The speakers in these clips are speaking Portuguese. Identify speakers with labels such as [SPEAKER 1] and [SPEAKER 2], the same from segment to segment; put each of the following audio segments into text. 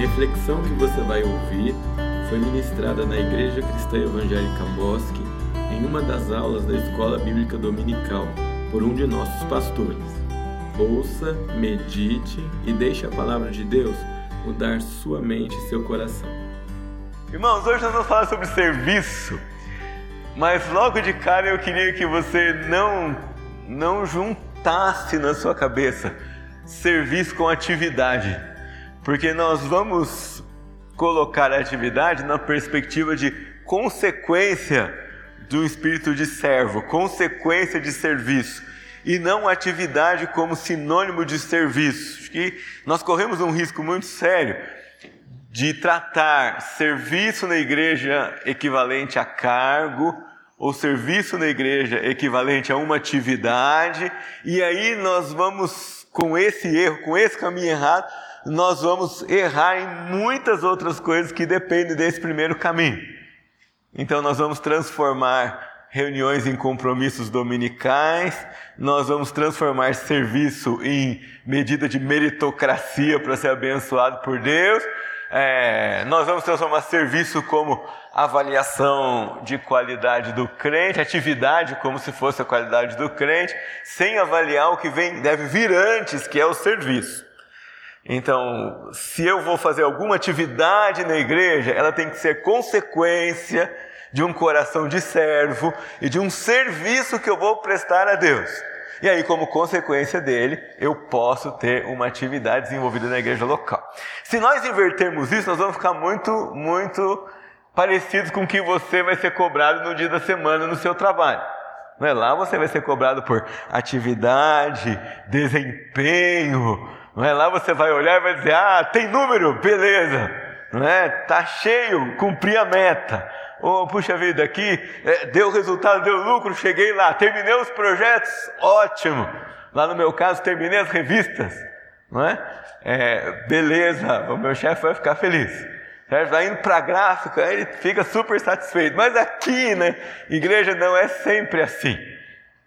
[SPEAKER 1] reflexão que você vai ouvir foi ministrada na Igreja Cristã Evangélica Bosque em uma das aulas da Escola Bíblica Dominical por um de nossos pastores. Ouça, medite e deixe a palavra de Deus mudar sua mente e seu coração.
[SPEAKER 2] Irmãos, hoje nós vamos falar sobre serviço, mas logo de cara eu queria que você não, não juntasse na sua cabeça serviço com atividade, porque nós vamos colocar a atividade na perspectiva de consequência do espírito de servo, consequência de serviço, e não atividade como sinônimo de serviço. Que nós corremos um risco muito sério de tratar serviço na igreja equivalente a cargo, ou serviço na igreja equivalente a uma atividade, e aí nós vamos, com esse erro, com esse caminho errado, nós vamos errar em muitas outras coisas que dependem desse primeiro caminho. Então, nós vamos transformar reuniões em compromissos dominicais, nós vamos transformar serviço em medida de meritocracia para ser abençoado por Deus, é, nós vamos transformar serviço como avaliação de qualidade do crente, atividade como se fosse a qualidade do crente, sem avaliar o que vem, deve vir antes, que é o serviço. Então, se eu vou fazer alguma atividade na igreja, ela tem que ser consequência de um coração de servo e de um serviço que eu vou prestar a Deus. E aí, como consequência dele, eu posso ter uma atividade desenvolvida na igreja local. Se nós invertermos isso, nós vamos ficar muito, muito parecidos com o que você vai ser cobrado no dia da semana no seu trabalho. Não é? Lá você vai ser cobrado por atividade, desempenho, não é? Lá você vai olhar e vai dizer: ah, tem número, beleza. Não é? Tá cheio, cumpri a meta. Oh, puxa vida, aqui é, deu resultado, deu lucro, cheguei lá, terminei os projetos, ótimo. Lá no meu caso, terminei as revistas, não é? é beleza, o meu chefe vai ficar feliz. Certo? Vai indo para a gráfica, ele fica super satisfeito. Mas aqui, né, igreja não é sempre assim.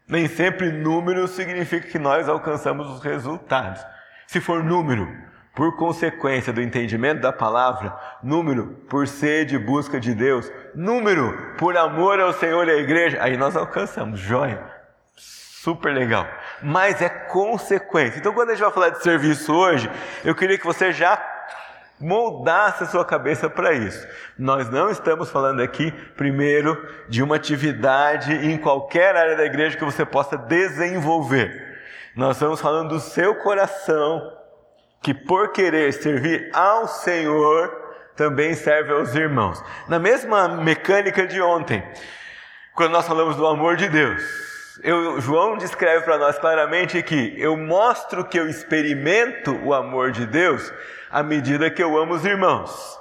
[SPEAKER 2] Nem sempre número significa que nós alcançamos os resultados. Se for número, por consequência do entendimento da palavra, número por sede e busca de Deus, número por amor ao Senhor e à igreja, aí nós alcançamos, joia, super legal. Mas é consequência. Então, quando a gente vai falar de serviço hoje, eu queria que você já moldasse a sua cabeça para isso. Nós não estamos falando aqui, primeiro, de uma atividade em qualquer área da igreja que você possa desenvolver. Nós estamos falando do seu coração, que por querer servir ao Senhor, também serve aos irmãos. Na mesma mecânica de ontem, quando nós falamos do amor de Deus, eu, João descreve para nós claramente que eu mostro que eu experimento o amor de Deus à medida que eu amo os irmãos.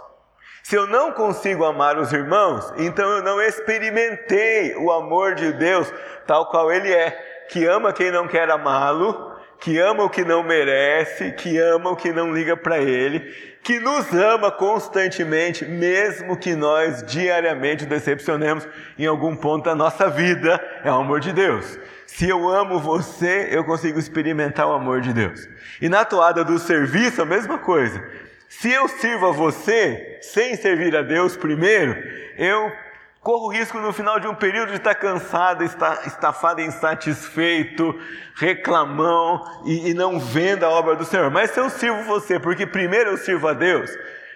[SPEAKER 2] Se eu não consigo amar os irmãos, então eu não experimentei o amor de Deus tal qual ele é que ama quem não quer amá-lo, que ama o que não merece, que ama o que não liga para ele, que nos ama constantemente, mesmo que nós diariamente decepcionemos em algum ponto da nossa vida, é o amor de Deus. Se eu amo você, eu consigo experimentar o amor de Deus. E na toada do serviço, a mesma coisa. Se eu sirvo a você sem servir a Deus primeiro, eu Corro o risco no final de um período de estar cansado, estar estafado, insatisfeito, reclamão e, e não vendo a obra do Senhor. Mas se eu sirvo você, porque primeiro eu sirvo a Deus,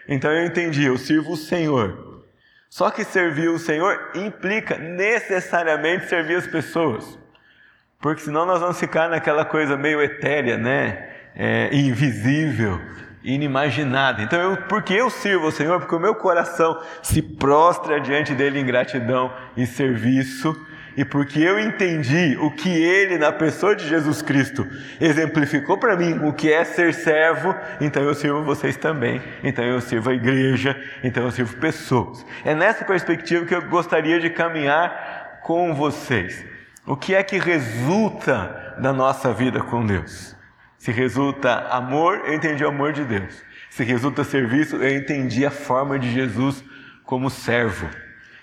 [SPEAKER 2] então eu entendi, eu sirvo o Senhor. Só que servir o Senhor implica necessariamente servir as pessoas. Porque senão nós vamos ficar naquela coisa meio etérea, né? É, invisível, inimaginada. Então, eu, porque eu sirvo ao Senhor, porque o meu coração se prostra diante dele em gratidão e serviço, e porque eu entendi o que ele, na pessoa de Jesus Cristo, exemplificou para mim o que é ser servo, então eu sirvo vocês também, então eu sirvo a igreja, então eu sirvo pessoas. É nessa perspectiva que eu gostaria de caminhar com vocês. O que é que resulta da nossa vida com Deus? Se resulta amor, eu entendi o amor de Deus. Se resulta serviço, eu entendi a forma de Jesus como servo.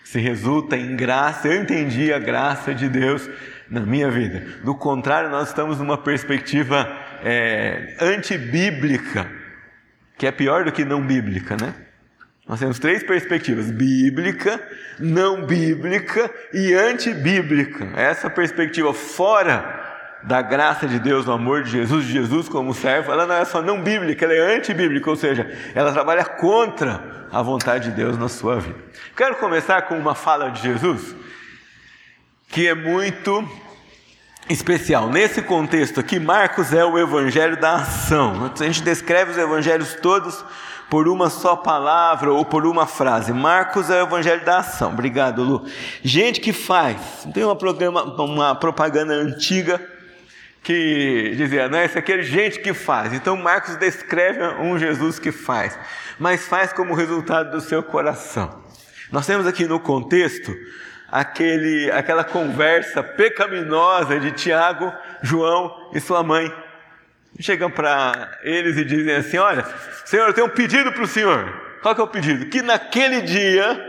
[SPEAKER 2] Se resulta em graça, eu entendi a graça de Deus na minha vida. Do contrário, nós estamos numa perspectiva é, antibíblica que é pior do que não bíblica, né? Nós temos três perspectivas: bíblica, não bíblica e antibíblica. Essa perspectiva fora da graça de Deus, do amor de Jesus, de Jesus como servo, ela não é só não bíblica, ela é antibíblica, ou seja, ela trabalha contra a vontade de Deus na sua vida. Quero começar com uma fala de Jesus que é muito especial. Nesse contexto aqui, Marcos é o evangelho da ação. A gente descreve os evangelhos todos por uma só palavra ou por uma frase. Marcos é o evangelho da ação. Obrigado, Lu. Gente que faz. Tem uma, programa, uma propaganda antiga que dizia, não, esse aqui é gente que faz. Então Marcos descreve um Jesus que faz, mas faz como resultado do seu coração. Nós temos aqui no contexto aquele, aquela conversa pecaminosa de Tiago, João e sua mãe. Chegam para eles e dizem assim: Olha, Senhor, eu tenho um pedido para o Senhor. Qual que é o pedido? Que naquele dia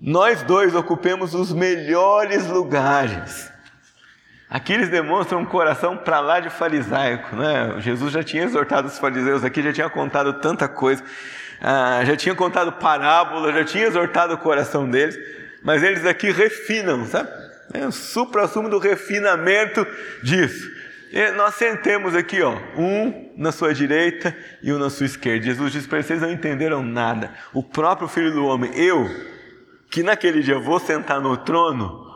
[SPEAKER 2] nós dois ocupemos os melhores lugares. Aqui eles demonstram um coração para lá de farisaico, né? Jesus já tinha exortado os fariseus aqui, já tinha contado tanta coisa, ah, já tinha contado parábola, já tinha exortado o coração deles mas eles aqui refinam, sabe? É o supra-sumo do refinamento disso. E nós sentemos aqui, ó, um na sua direita e um na sua esquerda. Jesus disse para vocês não entenderam nada. O próprio Filho do Homem, eu, que naquele dia vou sentar no trono,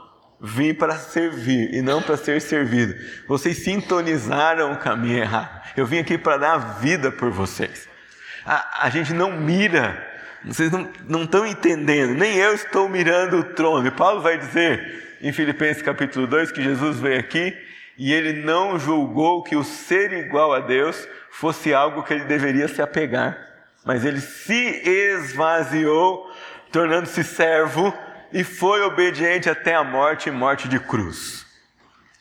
[SPEAKER 2] vim para servir e não para ser servido. Vocês sintonizaram o caminho errado. Eu vim aqui para dar vida por vocês. A, a gente não mira vocês não estão entendendo, nem eu estou mirando o trono. E Paulo vai dizer em Filipenses capítulo 2 que Jesus veio aqui e ele não julgou que o ser igual a Deus fosse algo que ele deveria se apegar, mas ele se esvaziou, tornando-se servo e foi obediente até a morte e morte de cruz.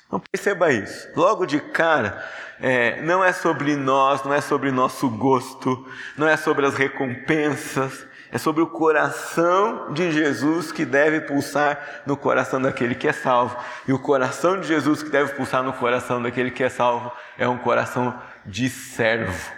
[SPEAKER 2] Então perceba isso. Logo de cara, é, não é sobre nós, não é sobre nosso gosto, não é sobre as recompensas, é sobre o coração de Jesus que deve pulsar no coração daquele que é salvo. E o coração de Jesus que deve pulsar no coração daquele que é salvo é um coração de servo.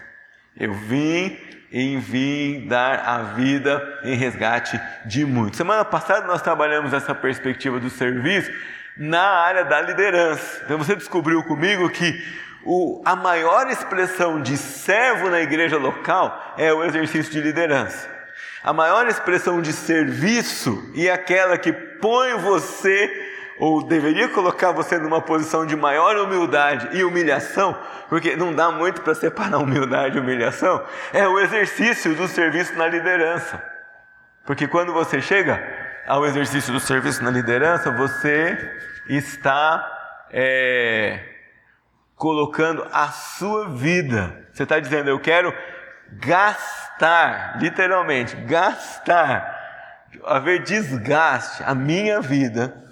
[SPEAKER 2] Eu vim e vim dar a vida em resgate de muitos. Semana passada nós trabalhamos essa perspectiva do serviço na área da liderança. Então você descobriu comigo que o, a maior expressão de servo na igreja local é o exercício de liderança. A maior expressão de serviço e aquela que põe você ou deveria colocar você numa posição de maior humildade e humilhação, porque não dá muito para separar humildade e humilhação, é o exercício do serviço na liderança. Porque quando você chega ao exercício do serviço na liderança, você está é, colocando a sua vida. Você está dizendo, eu quero gastar, literalmente, gastar, haver desgaste, a minha vida,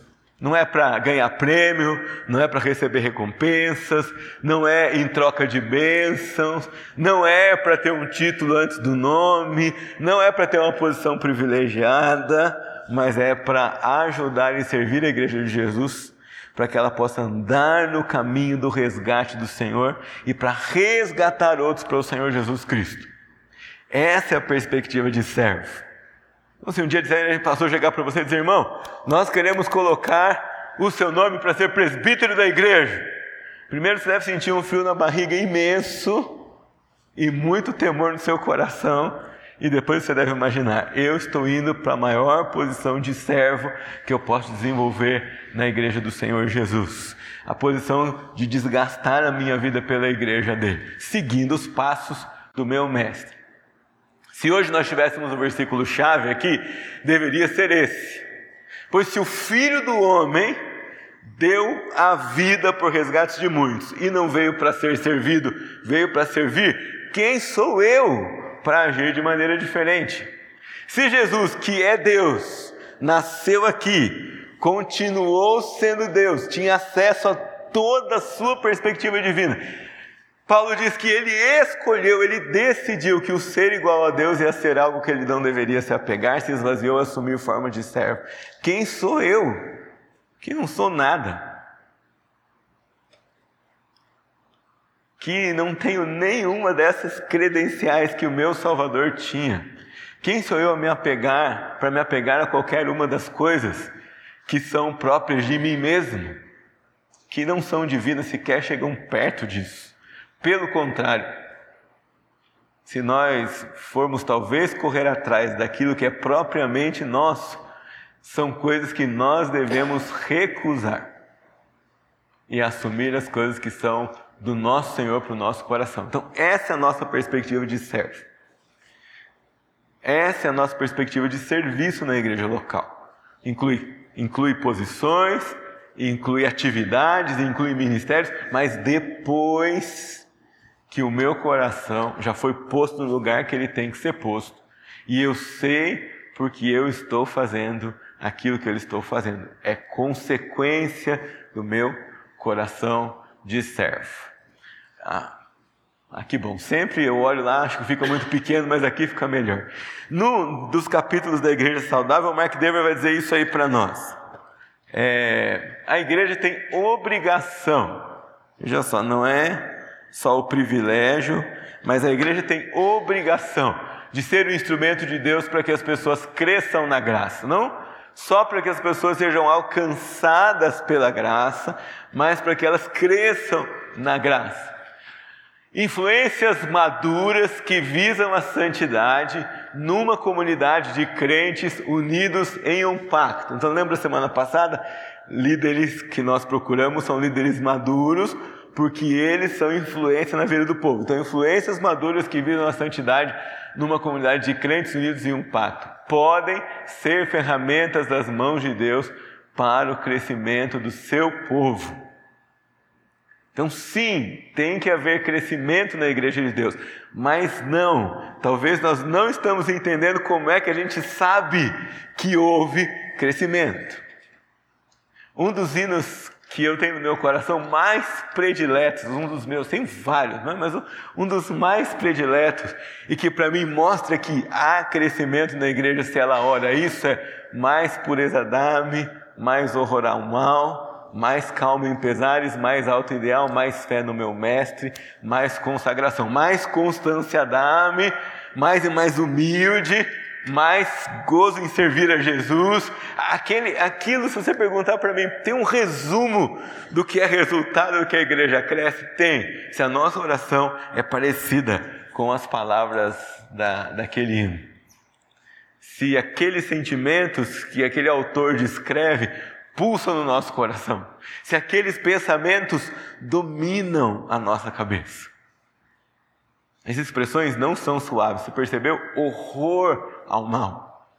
[SPEAKER 2] não é para ganhar prêmio, não é para receber recompensas, não é em troca de bênçãos, não é para ter um título antes do nome, não é para ter uma posição privilegiada, mas é para ajudar e servir a igreja de Jesus para que ela possa andar no caminho do resgate do Senhor e para resgatar outros para o Senhor Jesus Cristo. Essa é a perspectiva de servo. Então, se um dia a pastor chegar para você e dizer, irmão, nós queremos colocar o seu nome para ser presbítero da igreja. Primeiro você deve sentir um frio na barriga imenso e muito temor no seu coração. E depois você deve imaginar: eu estou indo para a maior posição de servo que eu posso desenvolver na igreja do Senhor Jesus. A posição de desgastar a minha vida pela igreja dele, seguindo os passos do meu mestre. Se hoje nós tivéssemos um versículo chave aqui, deveria ser esse. Pois se o Filho do Homem deu a vida por resgate de muitos e não veio para ser servido, veio para servir, quem sou eu para agir de maneira diferente? Se Jesus, que é Deus, nasceu aqui, continuou sendo Deus, tinha acesso a toda a sua perspectiva divina, Paulo diz que ele escolheu, ele decidiu que o ser igual a Deus ia ser algo que ele não deveria se apegar, se esvaziou, assumiu forma de servo. Quem sou eu? Que não sou nada. que não tenho nenhuma dessas credenciais que o meu Salvador tinha. Quem sou eu a me apegar, para me apegar a qualquer uma das coisas que são próprias de mim mesmo, que não são divinas, sequer chegam perto disso. Pelo contrário, se nós formos talvez correr atrás daquilo que é propriamente nosso, são coisas que nós devemos recusar e assumir as coisas que são do nosso Senhor para o nosso coração. Então, essa é a nossa perspectiva de servo. Essa é a nossa perspectiva de serviço na igreja local. Inclui, inclui posições, inclui atividades, inclui ministérios, mas depois que o meu coração já foi posto no lugar que ele tem que ser posto, e eu sei porque eu estou fazendo aquilo que eu estou fazendo. É consequência do meu coração de servo. Ah, ah, que bom. Sempre eu olho lá, acho que fica muito pequeno, mas aqui fica melhor. Num dos capítulos da Igreja Saudável, Mark Dever vai dizer isso aí para nós. É, a igreja tem obrigação, veja só, não é só o privilégio, mas a igreja tem obrigação de ser o instrumento de Deus para que as pessoas cresçam na graça. Não só para que as pessoas sejam alcançadas pela graça, mas para que elas cresçam na graça. Influências maduras que visam a santidade numa comunidade de crentes unidos em um pacto. Então, lembra semana passada? Líderes que nós procuramos são líderes maduros, porque eles são influência na vida do povo. Então, influências maduras que visam a santidade numa comunidade de crentes unidos em um pacto podem ser ferramentas das mãos de Deus para o crescimento do seu povo. Então, sim, tem que haver crescimento na igreja de Deus, mas não, talvez nós não estamos entendendo como é que a gente sabe que houve crescimento. Um dos hinos que eu tenho no meu coração mais prediletos, um dos meus, tem vários, né? mas um dos mais prediletos, e que para mim mostra que há crescimento na igreja se ela ora, isso é mais pureza dá-me, mais horror ao mal, mais calmo em pesares, mais alto ideal, mais fé no meu mestre, mais consagração, mais constância dá-me, mais e mais humilde, mais gozo em servir a Jesus. Aquele, aquilo, se você perguntar para mim, tem um resumo do que é resultado do que a igreja cresce? Tem. Se a nossa oração é parecida com as palavras da, daquele hino. Se aqueles sentimentos que aquele autor descreve pulsam no nosso coração, se aqueles pensamentos dominam a nossa cabeça. As expressões não são suaves, você percebeu? Horror ao mal.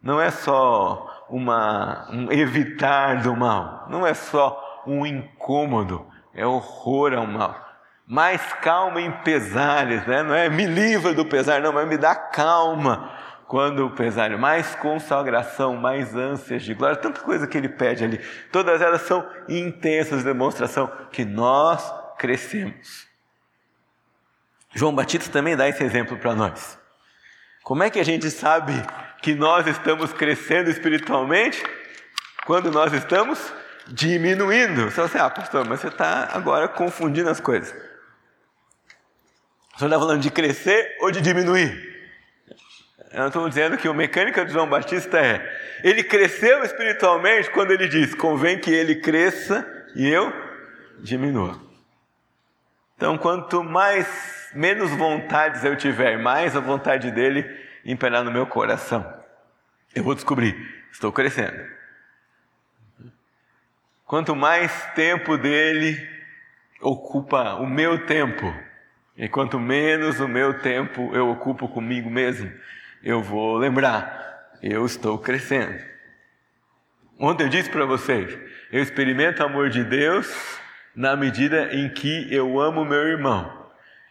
[SPEAKER 2] Não é só uma, um evitar do mal, não é só um incômodo, é horror ao mal. Mais calma em pesares, né? não é me livra do pesar, não, mas me dá calma quando o pesário, mais consagração, mais ânsias de glória, tanta coisa que ele pede ali, todas elas são intensas demonstração que nós crescemos. João Batista também dá esse exemplo para nós. Como é que a gente sabe que nós estamos crescendo espiritualmente? Quando nós estamos diminuindo. Você fala assim, ah, pastor, mas você está agora confundindo as coisas. Senhor está falando de crescer ou de diminuir? Eu estou dizendo que o mecânica de João Batista é: ele cresceu espiritualmente quando ele diz, convém que ele cresça e eu diminua. Então, quanto mais, menos vontades eu tiver, mais a vontade dele imperar no meu coração, eu vou descobrir, estou crescendo. Quanto mais tempo dele ocupa o meu tempo, e quanto menos o meu tempo eu ocupo comigo mesmo, eu vou lembrar, eu estou crescendo. Ontem eu disse para vocês, eu experimento o amor de Deus na medida em que eu amo meu irmão.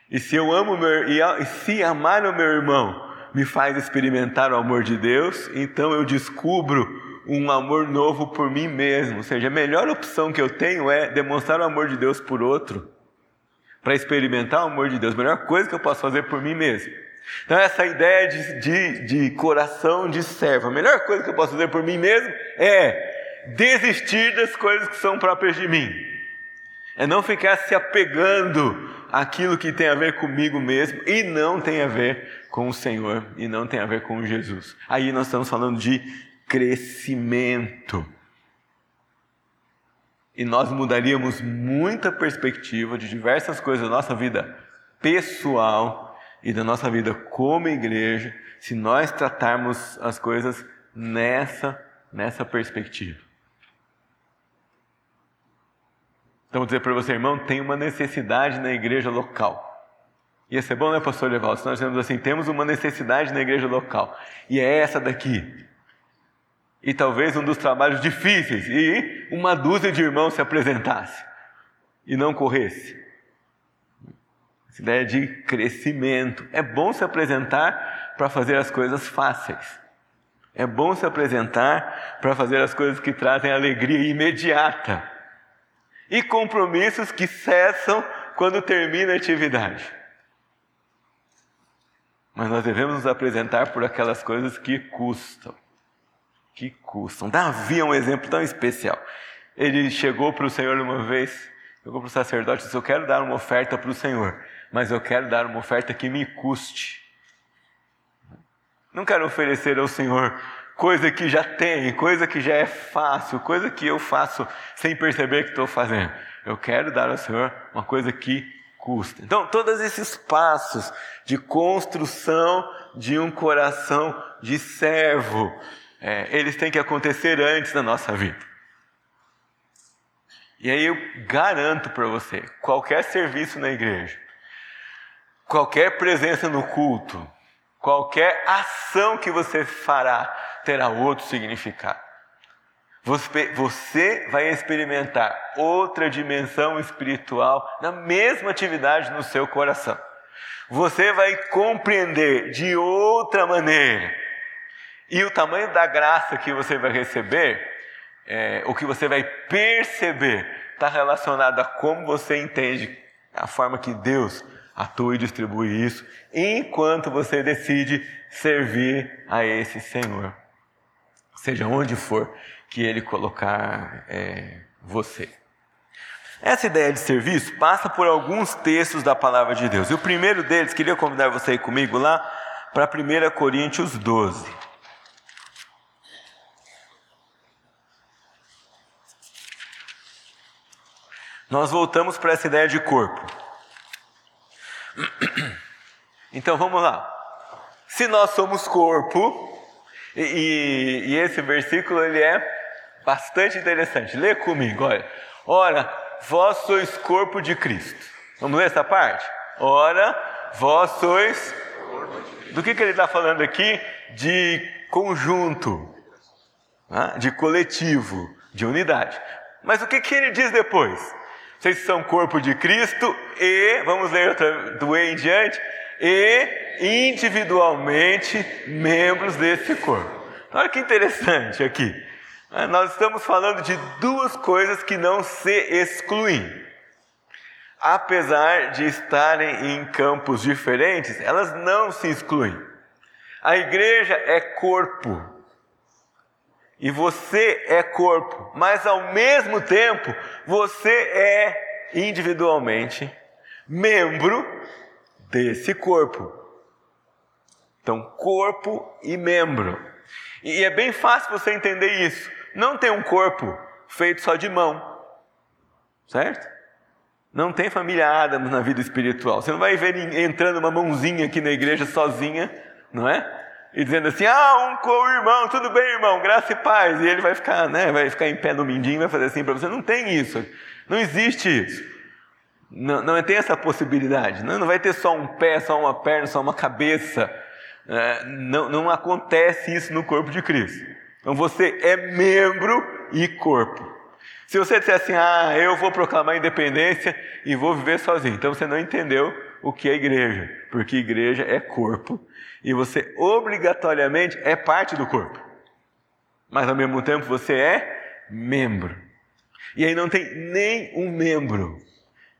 [SPEAKER 2] E se eu amo meu e se amar o meu irmão me faz experimentar o amor de Deus, então eu descubro um amor novo por mim mesmo. Ou seja, a melhor opção que eu tenho é demonstrar o amor de Deus por outro, para experimentar o amor de Deus. A melhor coisa que eu posso fazer por mim mesmo. Então, essa ideia de, de, de coração de servo, a melhor coisa que eu posso fazer por mim mesmo é desistir das coisas que são próprias de mim É não ficar se apegando àquilo que tem a ver comigo mesmo e não tem a ver com o Senhor e não tem a ver com Jesus. Aí nós estamos falando de crescimento. E nós mudaríamos muita perspectiva de diversas coisas da nossa vida pessoal e da nossa vida como igreja se nós tratarmos as coisas nessa, nessa perspectiva. Então, vou dizer para você, irmão, tem uma necessidade na igreja local. Ia ser bom, né, pastor Leval? Se nós dizemos assim, temos uma necessidade na igreja local. E é essa daqui. E talvez um dos trabalhos difíceis. E uma dúzia de irmãos se apresentasse. E não corresse. Essa ideia de crescimento. É bom se apresentar para fazer as coisas fáceis. É bom se apresentar para fazer as coisas que trazem alegria imediata e compromissos que cessam quando termina a atividade. Mas nós devemos nos apresentar por aquelas coisas que custam. Que custam. Davi é um exemplo tão especial. Ele chegou para o Senhor uma vez, chegou para o sacerdote e disse: Eu quero dar uma oferta para o Senhor, mas eu quero dar uma oferta que me custe. Não quero oferecer ao Senhor coisa que já tem, coisa que já é fácil, coisa que eu faço sem perceber que estou fazendo. Eu quero dar ao Senhor uma coisa que custa. Então, todos esses passos de construção de um coração de servo, é, eles têm que acontecer antes da nossa vida. E aí eu garanto para você, qualquer serviço na igreja, qualquer presença no culto, qualquer ação que você fará terá outro significado. Você vai experimentar outra dimensão espiritual na mesma atividade no seu coração. Você vai compreender de outra maneira. E o tamanho da graça que você vai receber, é, o que você vai perceber, está relacionado a como você entende a forma que Deus atua e distribui isso, enquanto você decide servir a esse Senhor seja onde for que Ele colocar é, você. Essa ideia de serviço passa por alguns textos da palavra de Deus. E o primeiro deles, queria convidar você a ir comigo lá para 1 Coríntios 12. Nós voltamos para essa ideia de corpo. Então vamos lá. Se nós somos corpo, e, e, esse versículo ele é bastante interessante. Lê comigo, olha. Ora, vós sois corpo de Cristo. Vamos ler essa parte? Ora, vós sois. Do que, que ele está falando aqui? De conjunto, né? de coletivo, de unidade. Mas o que, que ele diz depois? Vocês são corpo de Cristo e, vamos ler outra, do E em diante, e individualmente membros desse corpo. Olha que interessante aqui. Ah, nós estamos falando de duas coisas que não se excluem. Apesar de estarem em campos diferentes, elas não se excluem. A igreja é corpo. E você é corpo, mas ao mesmo tempo você é individualmente membro desse corpo. Então, corpo e membro. E é bem fácil você entender isso. Não tem um corpo feito só de mão, certo? Não tem família Adams na vida espiritual. Você não vai ver entrando uma mãozinha aqui na igreja sozinha, não é? E dizendo assim, ah, um co-irmão, tudo bem, irmão, graça e paz. E ele vai ficar, né, vai ficar em pé no mindinho, vai fazer assim para você. Não tem isso. Não existe isso. Não, não tem essa possibilidade. Não, não vai ter só um pé, só uma perna, só uma cabeça. É, não, não acontece isso no corpo de Cristo. Então você é membro e corpo. Se você disser assim, ah, eu vou proclamar a independência e vou viver sozinho, então você não entendeu o que é igreja, porque igreja é corpo e você obrigatoriamente é parte do corpo, mas ao mesmo tempo você é membro. E aí não tem nem um membro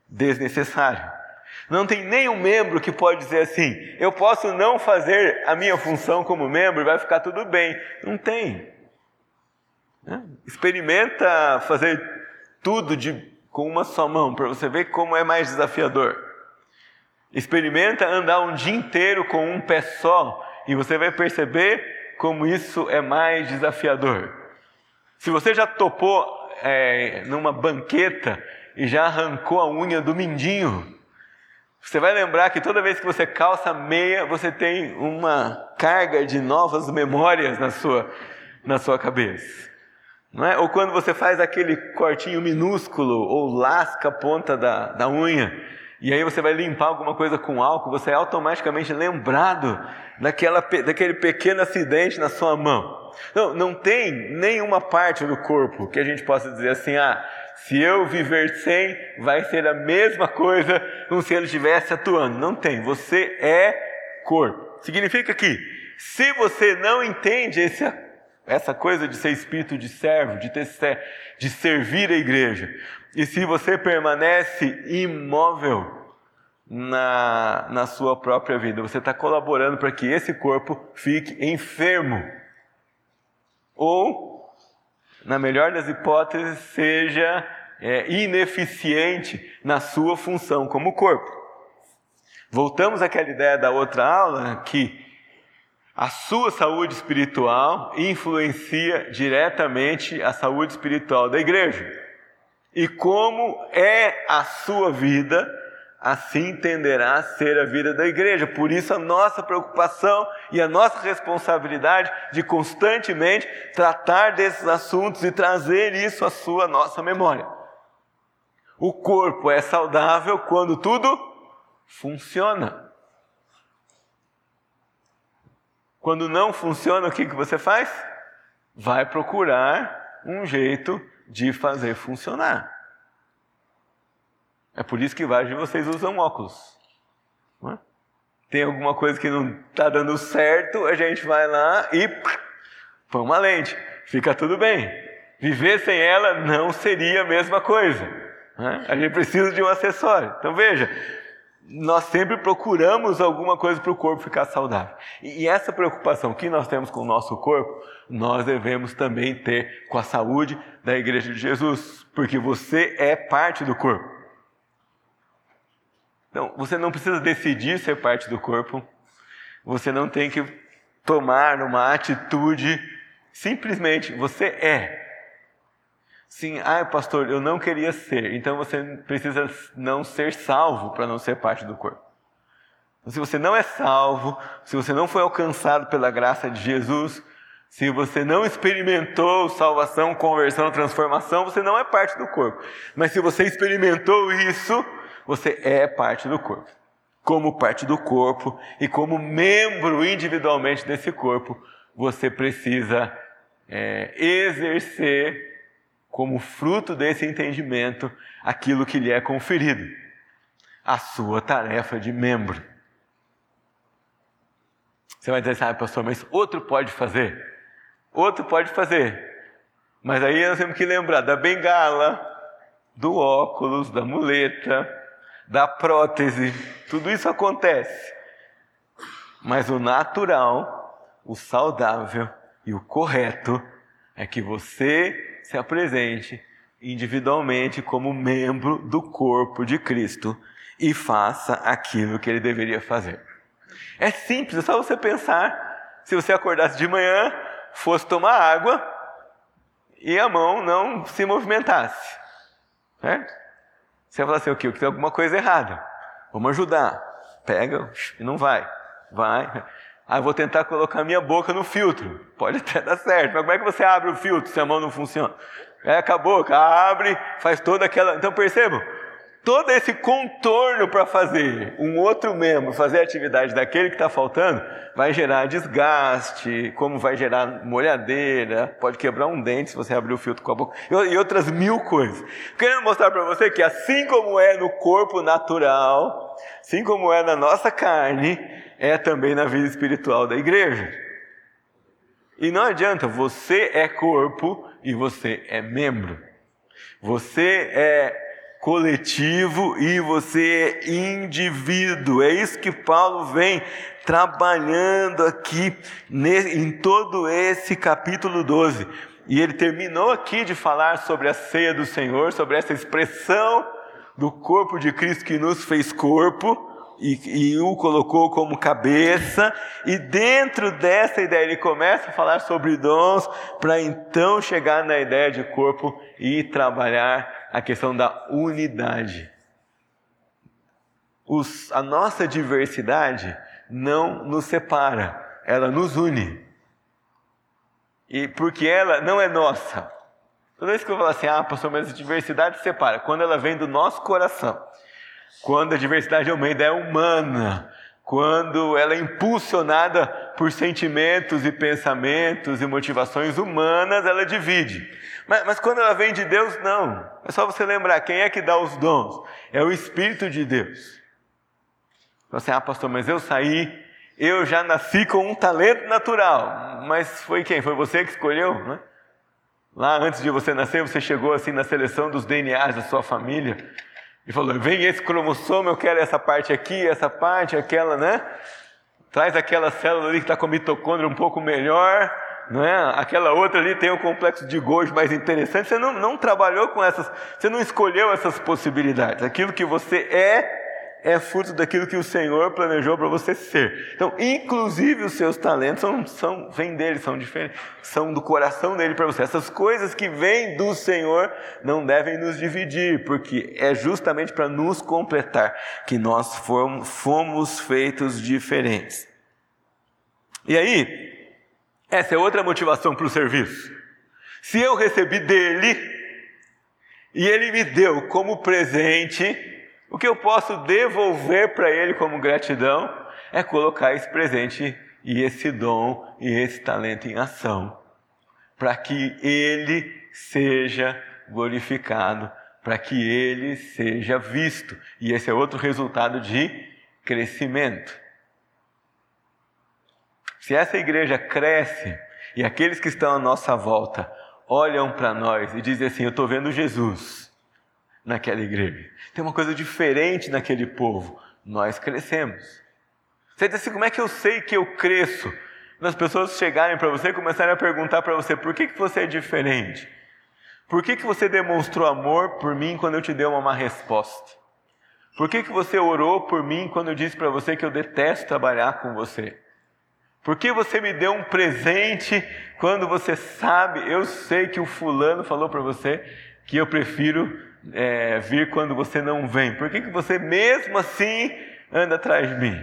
[SPEAKER 2] desnecessário. Não tem nenhum membro que pode dizer assim: eu posso não fazer a minha função como membro e vai ficar tudo bem. Não tem. Né? Experimenta fazer tudo de com uma só mão, para você ver como é mais desafiador. Experimenta andar um dia inteiro com um pé só e você vai perceber como isso é mais desafiador. Se você já topou é, numa banqueta e já arrancou a unha do mindinho, você vai lembrar que toda vez que você calça meia, você tem uma carga de novas memórias na sua, na sua cabeça. Não é? Ou quando você faz aquele cortinho minúsculo ou lasca a ponta da, da unha, e aí você vai limpar alguma coisa com álcool, você é automaticamente lembrado daquela, daquele pequeno acidente na sua mão. Não, não tem nenhuma parte do corpo que a gente possa dizer assim, ah, se eu viver sem, vai ser a mesma coisa como se ele estivesse atuando. Não tem, você é corpo. Significa que, se você não entende esse, essa coisa de ser espírito de servo, de, ter, de servir a igreja, e se você permanece imóvel na, na sua própria vida, você está colaborando para que esse corpo fique enfermo. Ou, na melhor das hipóteses, seja é, ineficiente na sua função como corpo. Voltamos àquela ideia da outra aula que a sua saúde espiritual influencia diretamente a saúde espiritual da igreja. E como é a sua vida, assim tenderá a ser a vida da igreja. Por isso, a nossa preocupação e a nossa responsabilidade de constantemente tratar desses assuntos e trazer isso à sua nossa memória. O corpo é saudável quando tudo funciona. Quando não funciona, o que, que você faz? Vai procurar um jeito de fazer funcionar. É por isso que vários de vocês usam óculos. É? Tem alguma coisa que não está dando certo, a gente vai lá e põe uma lente. Fica tudo bem. Viver sem ela não seria a mesma coisa. É? A gente precisa de um acessório. Então veja, nós sempre procuramos alguma coisa para o corpo ficar saudável. E essa preocupação que nós temos com o nosso corpo, nós devemos também ter com a saúde da Igreja de Jesus, porque você é parte do corpo. Então, você não precisa decidir ser parte do corpo, você não tem que tomar uma atitude, simplesmente você é. Sim, ah, pastor, eu não queria ser. Então você precisa não ser salvo para não ser parte do corpo. Se você não é salvo, se você não foi alcançado pela graça de Jesus, se você não experimentou salvação, conversão, transformação, você não é parte do corpo. Mas se você experimentou isso, você é parte do corpo. Como parte do corpo e como membro individualmente desse corpo, você precisa é, exercer como fruto desse entendimento, aquilo que lhe é conferido, a sua tarefa de membro. Você vai dizer assim, ah, pastor, mas outro pode fazer. Outro pode fazer. Mas aí nós temos que lembrar da bengala, do óculos, da muleta, da prótese. Tudo isso acontece. Mas o natural, o saudável e o correto é que você se apresente individualmente como membro do corpo de Cristo e faça aquilo que ele deveria fazer. É simples, é só você pensar. Se você acordasse de manhã, fosse tomar água e a mão não se movimentasse. Certo? Você vai falar assim, o que? Tem alguma coisa errada. Vamos ajudar. Pega e não vai. Vai. Ah, vou tentar colocar minha boca no filtro. Pode até dar certo, mas como é que você abre o filtro se a mão não funciona? É, acabou, abre, faz toda aquela. Então percebam, todo esse contorno para fazer um outro membro fazer a atividade daquele que está faltando, vai gerar desgaste, como vai gerar molhadeira, pode quebrar um dente se você abrir o filtro com a boca, e outras mil coisas. Querendo mostrar para você que assim como é no corpo natural, assim como é na nossa carne, é também na vida espiritual da igreja. E não adianta, você é corpo e você é membro. Você é coletivo e você é indivíduo. É isso que Paulo vem trabalhando aqui em todo esse capítulo 12. E ele terminou aqui de falar sobre a ceia do Senhor, sobre essa expressão do corpo de Cristo que nos fez corpo e, e, o colocou como cabeça, e dentro dessa ideia ele começa a falar sobre dons, para então chegar na ideia de corpo e trabalhar a questão da unidade. Os, a nossa diversidade não nos separa, ela nos une. E porque ela não é nossa. Toda vez que eu falo assim, ah, pastor, mas a diversidade separa, quando ela vem do nosso coração. Quando a diversidade Almeida é humana, quando ela é impulsionada por sentimentos e pensamentos e motivações humanas, ela divide. Mas, mas, quando ela vem de Deus, não. É só você lembrar quem é que dá os dons. É o Espírito de Deus. Você, ah, pastor, mas eu saí, eu já nasci com um talento natural. Mas foi quem? Foi você que escolheu, né? Lá antes de você nascer, você chegou assim na seleção dos DNAs da sua família e falou: vem esse cromossomo, eu quero essa parte aqui, essa parte, aquela, né? Traz aquela célula ali que está com mitocôndria um pouco melhor, não é? Aquela outra ali tem o complexo de Golgi mais interessante. Você não, não trabalhou com essas, você não escolheu essas possibilidades. Aquilo que você é é fruto daquilo que o Senhor planejou para você ser. Então, inclusive os seus talentos são, são vêm dele, são diferentes, são do coração dele para você. Essas coisas que vêm do Senhor não devem nos dividir, porque é justamente para nos completar que nós fomos, fomos feitos diferentes. E aí, essa é outra motivação para o serviço. Se eu recebi dele e ele me deu como presente, o que eu posso devolver para Ele como gratidão é colocar esse presente e esse dom e esse talento em ação, para que Ele seja glorificado, para que Ele seja visto. E esse é outro resultado de crescimento. Se essa igreja cresce e aqueles que estão à nossa volta olham para nós e dizem assim: Eu estou vendo Jesus naquela igreja. Tem uma coisa diferente naquele povo. Nós crescemos. Você diz assim: como é que eu sei que eu cresço? Quando as pessoas chegarem para você e começarem a perguntar para você por que, que você é diferente. Por que, que você demonstrou amor por mim quando eu te dei uma má resposta? Por que, que você orou por mim quando eu disse para você que eu detesto trabalhar com você? Por que você me deu um presente quando você sabe, eu sei que o fulano falou para você que eu prefiro é, vir quando você não vem? Por que, que você mesmo assim anda atrás de mim?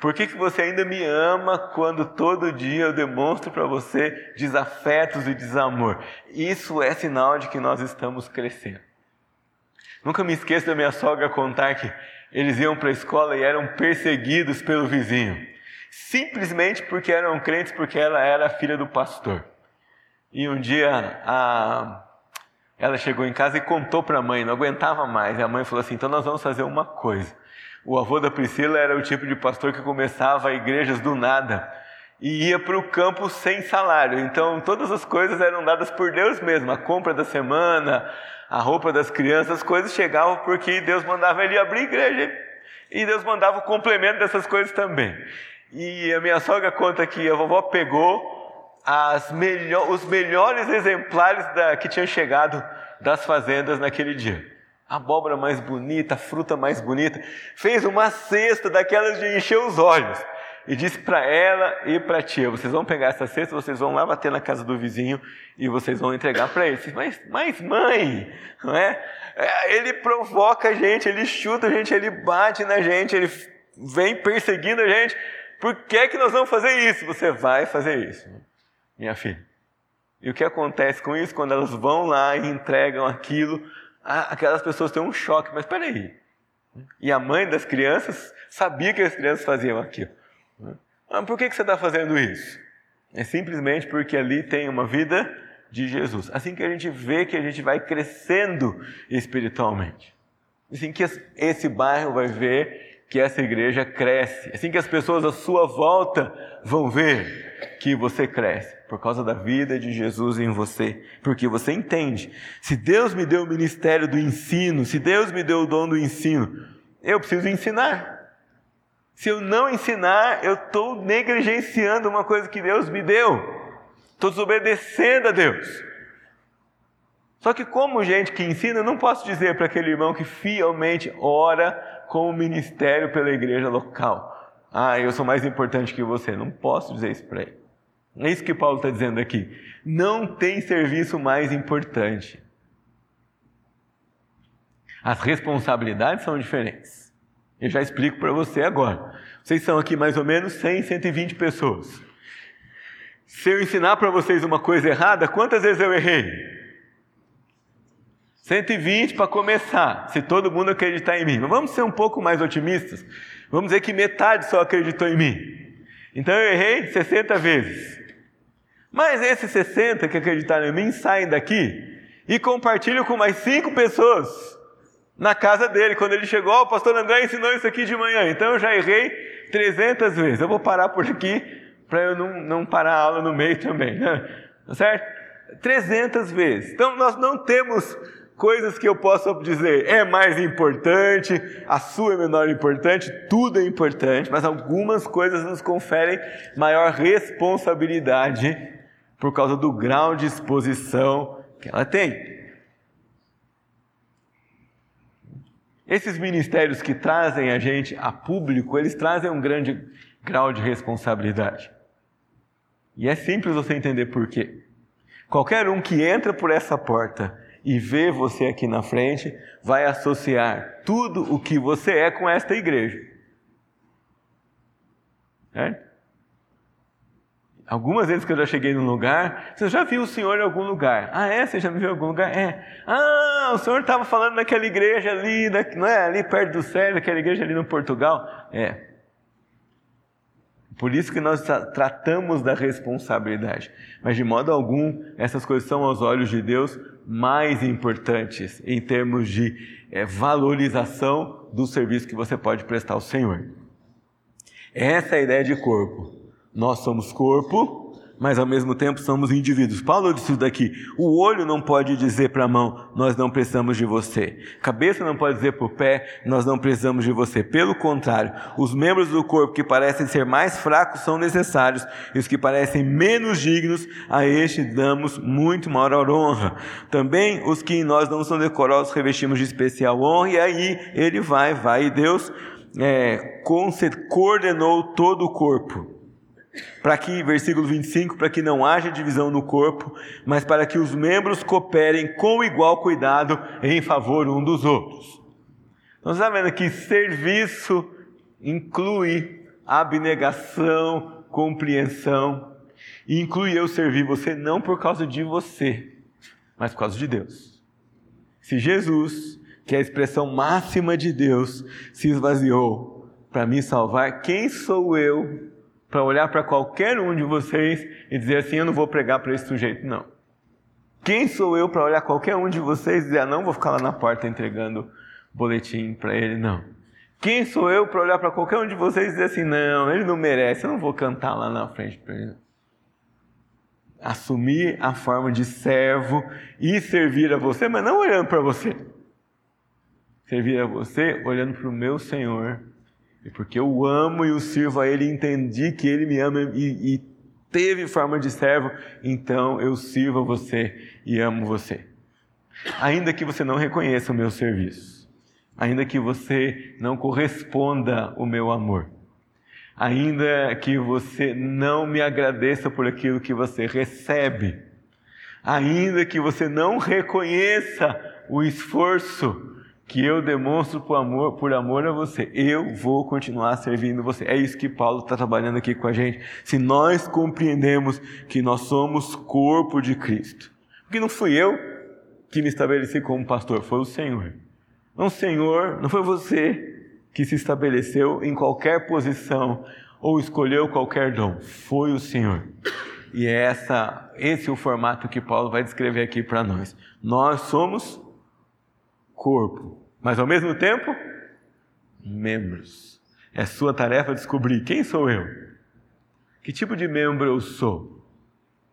[SPEAKER 2] Por que, que você ainda me ama quando todo dia eu demonstro para você desafetos e desamor? Isso é sinal de que nós estamos crescendo. Nunca me esqueço da minha sogra contar que eles iam para a escola e eram perseguidos pelo vizinho, simplesmente porque eram crentes, porque ela era filha do pastor. E um dia a ela chegou em casa e contou para a mãe, não aguentava mais. E a mãe falou assim: então nós vamos fazer uma coisa. O avô da Priscila era o tipo de pastor que começava igrejas do nada e ia para o campo sem salário. Então todas as coisas eram dadas por Deus mesmo. A compra da semana, a roupa das crianças, as coisas chegavam porque Deus mandava ele abrir igreja e Deus mandava o complemento dessas coisas também. E a minha sogra conta que a vovó pegou os melhores exemplares da, que tinham chegado das fazendas naquele dia. A abóbora mais bonita, a fruta mais bonita. Fez uma cesta daquelas de encher os olhos. E disse para ela e para a tia: vocês vão pegar essa cesta, vocês vão lá bater na casa do vizinho e vocês vão entregar para ele. Mas, mas mãe, não é? é? Ele provoca a gente, ele chuta a gente, ele bate na gente, ele vem perseguindo a gente. Por que, que nós vamos fazer isso? Você vai fazer isso minha filha. E o que acontece com isso? Quando elas vão lá e entregam aquilo, aquelas pessoas têm um choque. Mas peraí. E a mãe das crianças sabia que as crianças faziam aquilo. Mas por que você está fazendo isso? É simplesmente porque ali tem uma vida de Jesus. Assim que a gente vê que a gente vai crescendo espiritualmente. Assim que esse bairro vai ver que essa igreja cresce. Assim que as pessoas à sua volta vão ver que você cresce por causa da vida de Jesus em você, porque você entende. Se Deus me deu o ministério do ensino, se Deus me deu o dom do ensino, eu preciso ensinar. Se eu não ensinar, eu estou negligenciando uma coisa que Deus me deu. todos obedecendo a Deus. Só que, como gente que ensina, eu não posso dizer para aquele irmão que fielmente ora com o ministério pela igreja local: Ah, eu sou mais importante que você. Não posso dizer isso para ele. É isso que Paulo está dizendo aqui. Não tem serviço mais importante. As responsabilidades são diferentes. Eu já explico para você agora. Vocês são aqui mais ou menos 100, 120 pessoas. Se eu ensinar para vocês uma coisa errada, quantas vezes eu errei? 120 para começar, se todo mundo acreditar em mim. Mas vamos ser um pouco mais otimistas. Vamos dizer que metade só acreditou em mim. Então eu errei 60 vezes. Mas esses 60 que acreditaram em mim saem daqui e compartilham com mais cinco pessoas na casa dele. Quando ele chegou, o pastor André ensinou isso aqui de manhã. Então eu já errei 300 vezes. Eu vou parar por aqui para eu não, não parar a aula no meio também, né? Tá certo? 300 vezes. Então nós não temos coisas que eu possa dizer é mais importante, a sua é menor importante, tudo é importante, mas algumas coisas nos conferem maior responsabilidade por causa do grau de exposição que ela tem. Esses ministérios que trazem a gente a público, eles trazem um grande grau de responsabilidade. E é simples você entender por quê. Qualquer um que entra por essa porta e vê você aqui na frente vai associar tudo o que você é com esta igreja. É? Algumas vezes que eu já cheguei num lugar, você já viu o senhor em algum lugar? Ah, é? Você já me viu em algum lugar? É. Ah, o senhor estava falando daquela igreja ali, da, não é? Ali perto do céu, daquela igreja ali no Portugal? É. Por isso que nós tratamos da responsabilidade. Mas de modo algum, essas coisas são aos olhos de Deus mais importantes em termos de é, valorização do serviço que você pode prestar ao Senhor. Essa é a ideia de corpo. Nós somos corpo, mas ao mesmo tempo somos indivíduos. Paulo disse isso daqui: o olho não pode dizer para a mão, nós não precisamos de você. Cabeça não pode dizer para o pé, nós não precisamos de você. Pelo contrário, os membros do corpo que parecem ser mais fracos são necessários, e os que parecem menos dignos, a este damos muito maior honra. Também os que em nós não são decorosos revestimos de especial honra, e aí ele vai, vai, e Deus é, coordenou todo o corpo para que, versículo 25, para que não haja divisão no corpo, mas para que os membros cooperem com igual cuidado em favor um dos outros. Nós estamos vendo que serviço inclui abnegação, compreensão, e inclui eu servir você não por causa de você, mas por causa de Deus. Se Jesus, que é a expressão máxima de Deus, se esvaziou para me salvar, quem sou eu para olhar para qualquer um de vocês e dizer assim: eu não vou pregar para esse sujeito, não. Quem sou eu para olhar qualquer um de vocês e dizer: ah, não vou ficar lá na porta entregando boletim para ele, não. Quem sou eu para olhar para qualquer um de vocês e dizer assim: não, ele não merece, eu não vou cantar lá na frente para ele. Assumir a forma de servo e servir a você, mas não olhando para você. Servir a você olhando para o meu Senhor e porque eu amo e o sirvo a Ele, entendi que Ele me ama e, e teve forma de servo, então eu sirvo a você e amo você. Ainda que você não reconheça o meu serviço, ainda que você não corresponda o meu amor, ainda que você não me agradeça por aquilo que você recebe, ainda que você não reconheça o esforço que eu demonstro por amor, por amor a você, eu vou continuar servindo você. É isso que Paulo está trabalhando aqui com a gente. Se nós compreendemos que nós somos corpo de Cristo, porque não fui eu que me estabeleci como pastor, foi o Senhor. Não, Senhor, não foi você que se estabeleceu em qualquer posição ou escolheu qualquer dom, foi o Senhor. E é essa, esse é o formato que Paulo vai descrever aqui para nós. Nós somos corpo mas ao mesmo tempo, membros. É sua tarefa descobrir quem sou eu, que tipo de membro eu sou,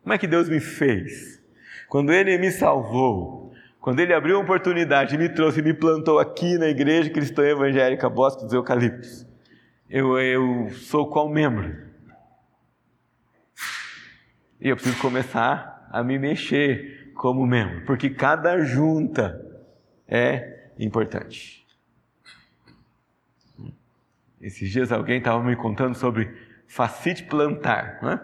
[SPEAKER 2] como é que Deus me fez. Quando Ele me salvou, quando Ele abriu uma oportunidade, me trouxe e me plantou aqui na Igreja Cristã Evangélica Bosque dos Eucaliptos, eu, eu sou qual membro? E eu preciso começar a me mexer como membro, porque cada junta é importante. Esses dias alguém estava me contando sobre facite plantar, né?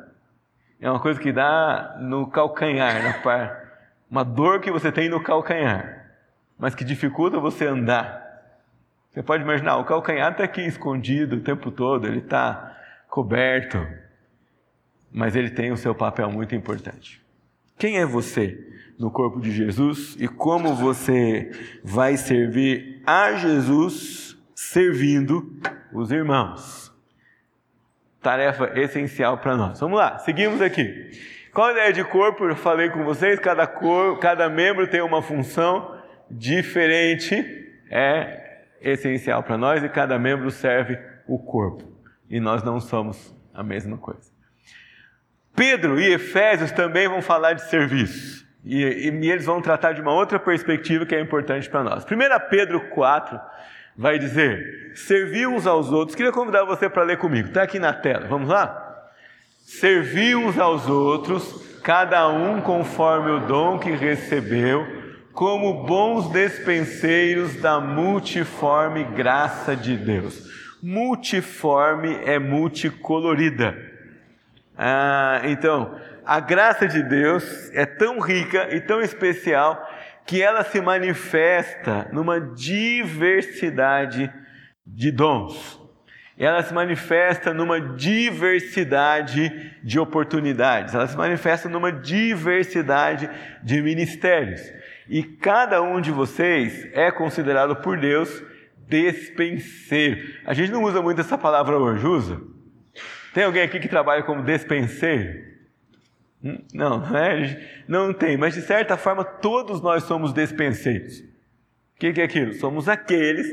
[SPEAKER 2] É uma coisa que dá no calcanhar, na par, uma dor que você tem no calcanhar, mas que dificulta você andar. Você pode imaginar, o calcanhar está aqui escondido o tempo todo, ele está coberto, mas ele tem o seu papel muito importante. Quem é você no corpo de Jesus e como você vai servir a Jesus servindo os irmãos? Tarefa essencial para nós. Vamos lá, seguimos aqui. Qual a ideia de corpo? Eu falei com vocês, cada, cada membro tem uma função diferente, é essencial para nós e cada membro serve o corpo. E nós não somos a mesma coisa. Pedro e Efésios também vão falar de serviço. E, e, eles vão tratar de uma outra perspectiva que é importante para nós. 1 Pedro 4 vai dizer: servir uns aos outros. Queria convidar você para ler comigo, está aqui na tela. Vamos lá? Servir uns aos outros, cada um conforme o dom que recebeu, como bons despenseiros da multiforme graça de Deus. Multiforme é multicolorida. Ah, então, a graça de Deus é tão rica e tão especial que ela se manifesta numa diversidade de dons ela se manifesta numa diversidade de oportunidades, ela se manifesta numa diversidade de ministérios. E cada um de vocês é considerado por Deus despenseiro. A gente não usa muito essa palavra hoje, usa? Tem alguém aqui que trabalha como despenseiro? Hum, não, não, é? não tem, mas de certa forma todos nós somos despenseiros. O que é aquilo? Somos aqueles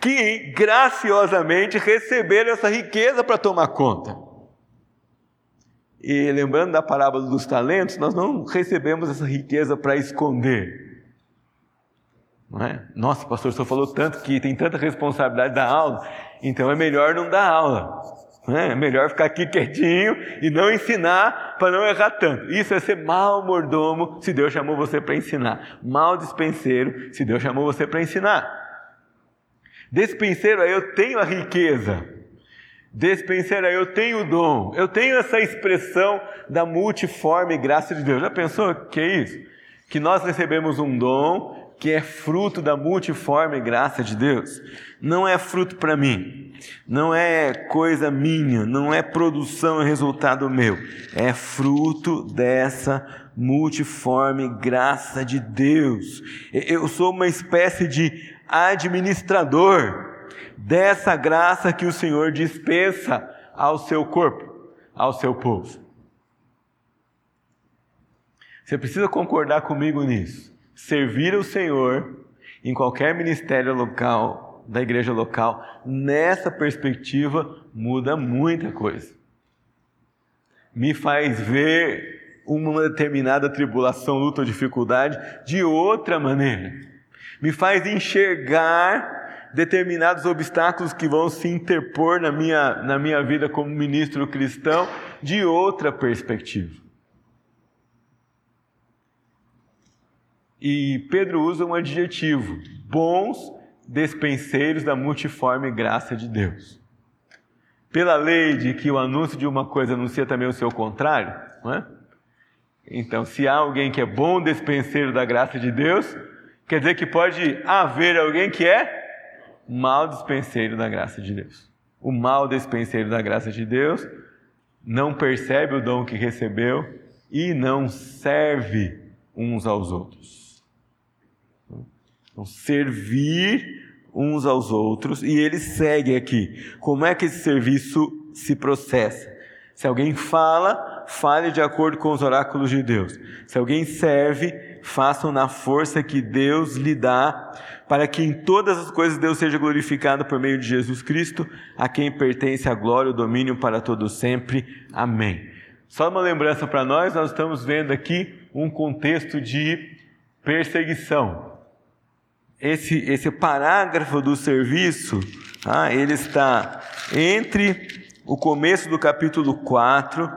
[SPEAKER 2] que graciosamente receberam essa riqueza para tomar conta. E lembrando da parábola dos talentos, nós não recebemos essa riqueza para esconder. Não é? Nossa, pastor, senhor falou tanto que tem tanta responsabilidade da aula, então é melhor não dar aula. É? melhor ficar aqui quietinho e não ensinar para não errar tanto. Isso é ser mal mordomo se Deus chamou você para ensinar. Mal dispenseiro se Deus chamou você para ensinar. Despenseiro é eu tenho a riqueza. Despenseiro é eu tenho o dom. Eu tenho essa expressão da multiforme graça de Deus. Já pensou que é isso? Que nós recebemos um dom que é fruto da multiforme graça de Deus. Não é fruto para mim, não é coisa minha, não é produção e resultado meu. É fruto dessa multiforme graça de Deus. Eu sou uma espécie de administrador dessa graça que o Senhor dispensa ao seu corpo, ao seu povo. Você precisa concordar comigo nisso. Servir o Senhor em qualquer ministério local, da igreja local, nessa perspectiva, muda muita coisa. Me faz ver uma determinada tribulação, luta ou dificuldade de outra maneira me faz enxergar determinados obstáculos que vão se interpor na minha, na minha vida como ministro cristão de outra perspectiva. E Pedro usa um adjetivo: bons despenseiros da multiforme graça de Deus. Pela lei de que o anúncio de uma coisa anuncia também o seu contrário, não é? Então, se há alguém que é bom despenseiro da graça de Deus, Quer dizer que pode haver alguém que é mal dispenseiro da graça de Deus. O mal dispenseiro da graça de Deus não percebe o dom que recebeu e não serve uns aos outros. Então, servir uns aos outros, e ele segue aqui. Como é que esse serviço se processa? Se alguém fala, fale de acordo com os oráculos de Deus. Se alguém serve, façam na força que Deus lhe dá, para que em todas as coisas Deus seja glorificado por meio de Jesus Cristo, a quem pertence a glória e o domínio para todo sempre. Amém. Só uma lembrança para nós, nós estamos vendo aqui um contexto de perseguição. Esse, esse parágrafo do serviço, ah, ele está entre o começo do capítulo 4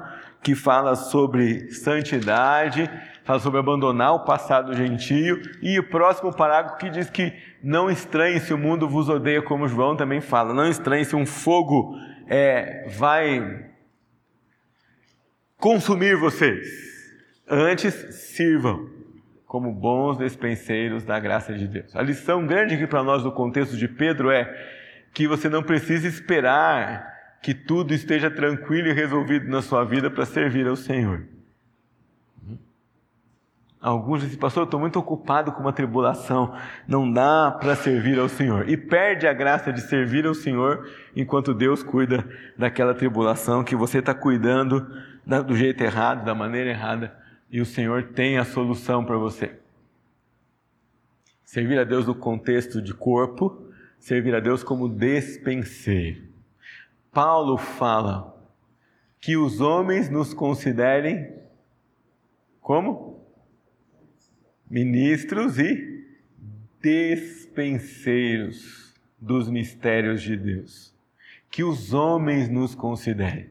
[SPEAKER 2] que fala sobre santidade, fala sobre abandonar o passado gentio, e o próximo parágrafo que diz que não estranhe se o mundo vos odeia, como João também fala, não estranhe se um fogo é, vai consumir vocês. Antes, sirvam como bons despenseiros da graça de Deus. A lição grande aqui para nós no contexto de Pedro é que você não precisa esperar que tudo esteja tranquilo e resolvido na sua vida para servir ao Senhor. Alguns dizem, pastor, eu estou muito ocupado com uma tribulação, não dá para servir ao Senhor. E perde a graça de servir ao Senhor enquanto Deus cuida daquela tribulação que você está cuidando do jeito errado, da maneira errada, e o Senhor tem a solução para você. Servir a Deus no contexto de corpo, servir a Deus como despenseiro. Paulo fala que os homens nos considerem como? Ministros e despenseiros dos mistérios de Deus. Que os homens nos considerem.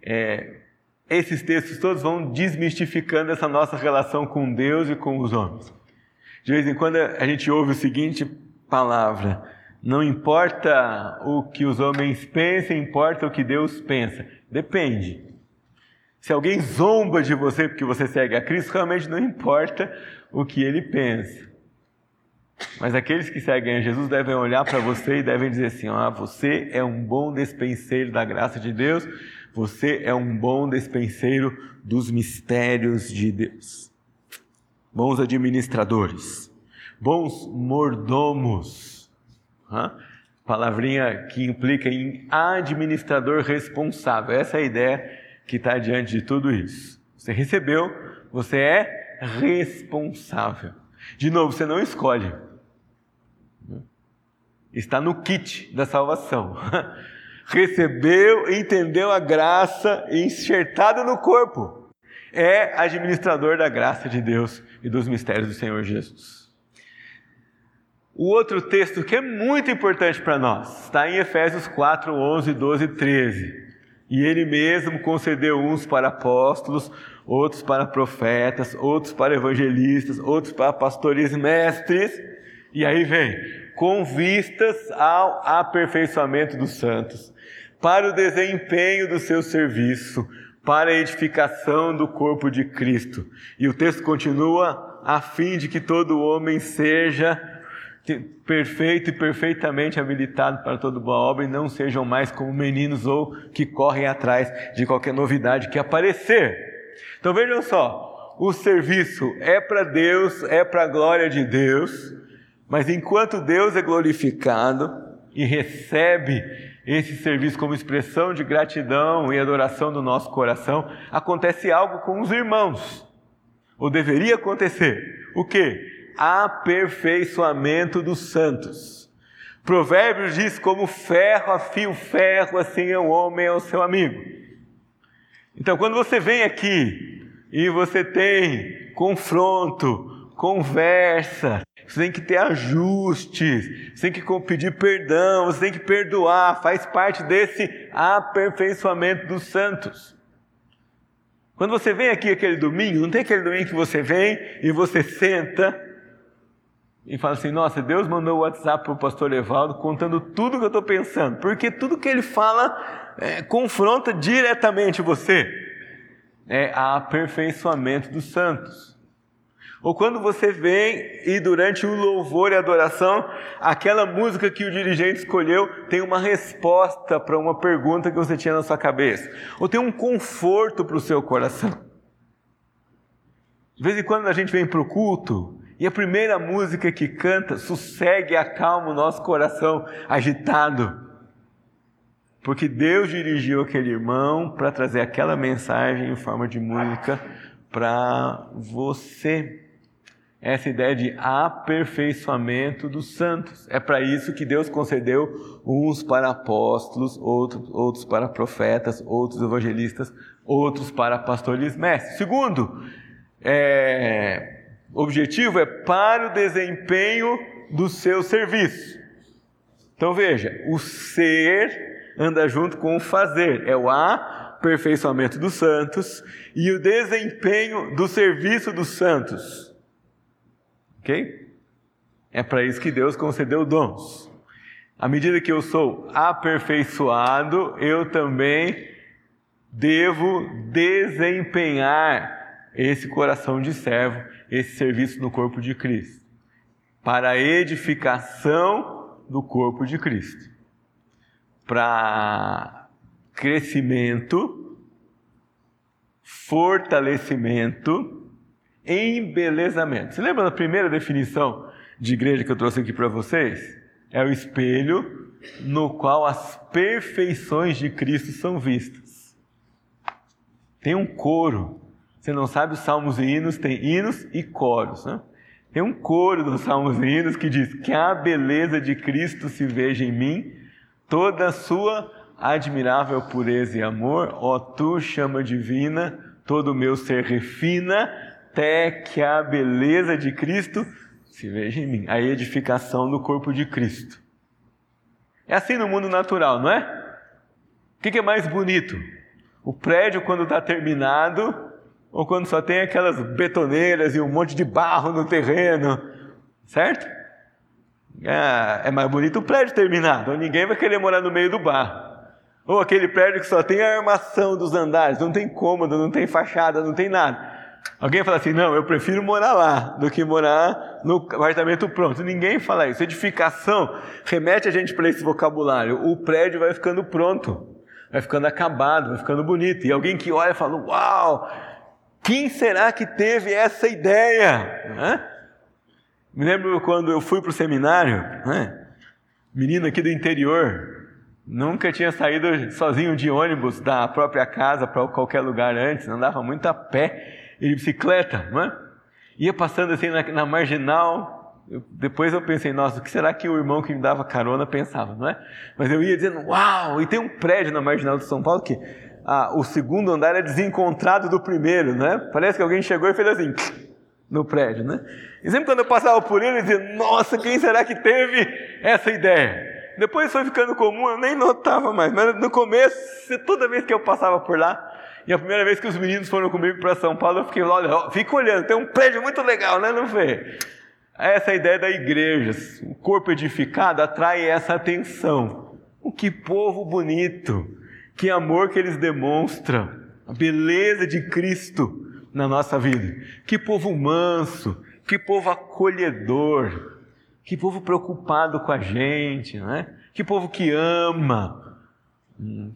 [SPEAKER 2] É, esses textos todos vão desmistificando essa nossa relação com Deus e com os homens. De vez em quando a gente ouve o seguinte palavra: não importa o que os homens pensem, importa o que Deus pensa. Depende. Se alguém zomba de você porque você segue a Cristo, realmente não importa o que ele pensa. Mas aqueles que seguem a Jesus devem olhar para você e devem dizer assim: ah, você é um bom despenseiro da graça de Deus, você é um bom despenseiro dos mistérios de Deus. Bons administradores, bons mordomos Palavrinha que implica em administrador responsável. Essa é a ideia que está diante de tudo isso. Você recebeu, você é responsável. De novo, você não escolhe. Está no kit da salvação. Recebeu, entendeu a graça enxertada no corpo. É administrador da graça de Deus e dos mistérios do Senhor Jesus. O outro texto que é muito importante para nós está em Efésios 4, 11, 12 e 13. E ele mesmo concedeu uns para apóstolos, outros para profetas, outros para evangelistas, outros para pastores mestres. E aí vem, com vistas ao aperfeiçoamento dos santos, para o desempenho do seu serviço, para a edificação do corpo de Cristo. E o texto continua, a fim de que todo homem seja perfeito e perfeitamente habilitado para toda boa obra e não sejam mais como meninos ou que correm atrás de qualquer novidade que aparecer. Então vejam só, o serviço é para Deus, é para a glória de Deus, mas enquanto Deus é glorificado e recebe esse serviço como expressão de gratidão e adoração do nosso coração, acontece algo com os irmãos. Ou deveria acontecer. O que? aperfeiçoamento dos santos. Provérbios diz: como ferro afia o ferro, assim é o homem ao seu amigo. Então, quando você vem aqui e você tem confronto, conversa, você tem que ter ajustes, você tem que pedir perdão, você tem que perdoar, faz parte desse aperfeiçoamento dos santos. Quando você vem aqui aquele domingo, não tem aquele domingo que você vem e você senta e fala assim: Nossa, Deus mandou o WhatsApp para o pastor Evaldo contando tudo que eu estou pensando, porque tudo que ele fala é, confronta diretamente você. É aperfeiçoamento dos santos. Ou quando você vem e durante o louvor e adoração, aquela música que o dirigente escolheu tem uma resposta para uma pergunta que você tinha na sua cabeça, ou tem um conforto para o seu coração. De vez em quando a gente vem para o culto e a primeira música que canta sossegue e acalma o nosso coração agitado. Porque Deus dirigiu aquele irmão para trazer aquela mensagem em forma de música para você. Essa ideia de aperfeiçoamento dos santos. É para isso que Deus concedeu uns para apóstolos, outros, outros para profetas, outros evangelistas, outros para pastores mestres. Segundo, é, objetivo é para o desempenho do seu serviço. Então veja, o ser anda junto com o fazer, é o aperfeiçoamento dos santos e o desempenho do serviço dos santos. Ok? É para isso que Deus concedeu dons. À medida que eu sou aperfeiçoado, eu também devo desempenhar esse coração de servo, esse serviço no corpo de Cristo, para a edificação do corpo de Cristo, para crescimento, fortalecimento, embelezamento. Você lembra da primeira definição de igreja que eu trouxe aqui para vocês? É o espelho no qual as perfeições de Cristo são vistas. Tem um coro. Você não sabe os salmos e hinos, tem hinos e coros. Né? Tem um coro dos salmos e hinos que diz: Que a beleza de Cristo se veja em mim, toda a sua admirável pureza e amor, ó tu chama divina, todo o meu ser refina, até que a beleza de Cristo se veja em mim. A edificação do corpo de Cristo. É assim no mundo natural, não é? O que é mais bonito? O prédio quando está terminado ou quando só tem aquelas betoneiras e um monte de barro no terreno, certo? É, é mais bonito o prédio terminado, ninguém vai querer morar no meio do barro. Ou aquele prédio que só tem a armação dos andares, não tem cômodo, não tem fachada, não tem nada. Alguém fala assim: não, eu prefiro morar lá do que morar no apartamento pronto. Ninguém fala isso. Edificação remete a gente para esse vocabulário. O prédio vai ficando pronto, vai ficando acabado, vai ficando bonito. E alguém que olha fala: uau, quem será que teve essa ideia? Me lembro quando eu fui para o seminário, né? menino aqui do interior, nunca tinha saído sozinho de ônibus da própria casa para qualquer lugar antes, andava muito a pé e de bicicleta, não é? Ia passando assim na, na marginal, eu, depois eu pensei, nossa, o que será que o irmão que me dava carona pensava, não é? Mas eu ia dizendo, uau, e tem um prédio na marginal de São Paulo que ah, o segundo andar é desencontrado do primeiro, né? Parece que alguém chegou e fez assim no prédio, né? E sempre quando eu passava por ele, eu dizia, nossa, quem será que teve essa ideia? Depois foi ficando comum, eu nem notava mais, mas no começo, toda vez que eu passava por lá, e a primeira vez que os meninos foram comigo para São Paulo, eu fiquei lá, fica olhando, tem um prédio muito legal, né? Não vê? Essa é a ideia da igreja. O corpo edificado atrai essa atenção. O que povo bonito, que amor que eles demonstram, a beleza de Cristo na nossa vida. Que povo manso, que povo acolhedor, que povo preocupado com a gente, não é? Que povo que ama,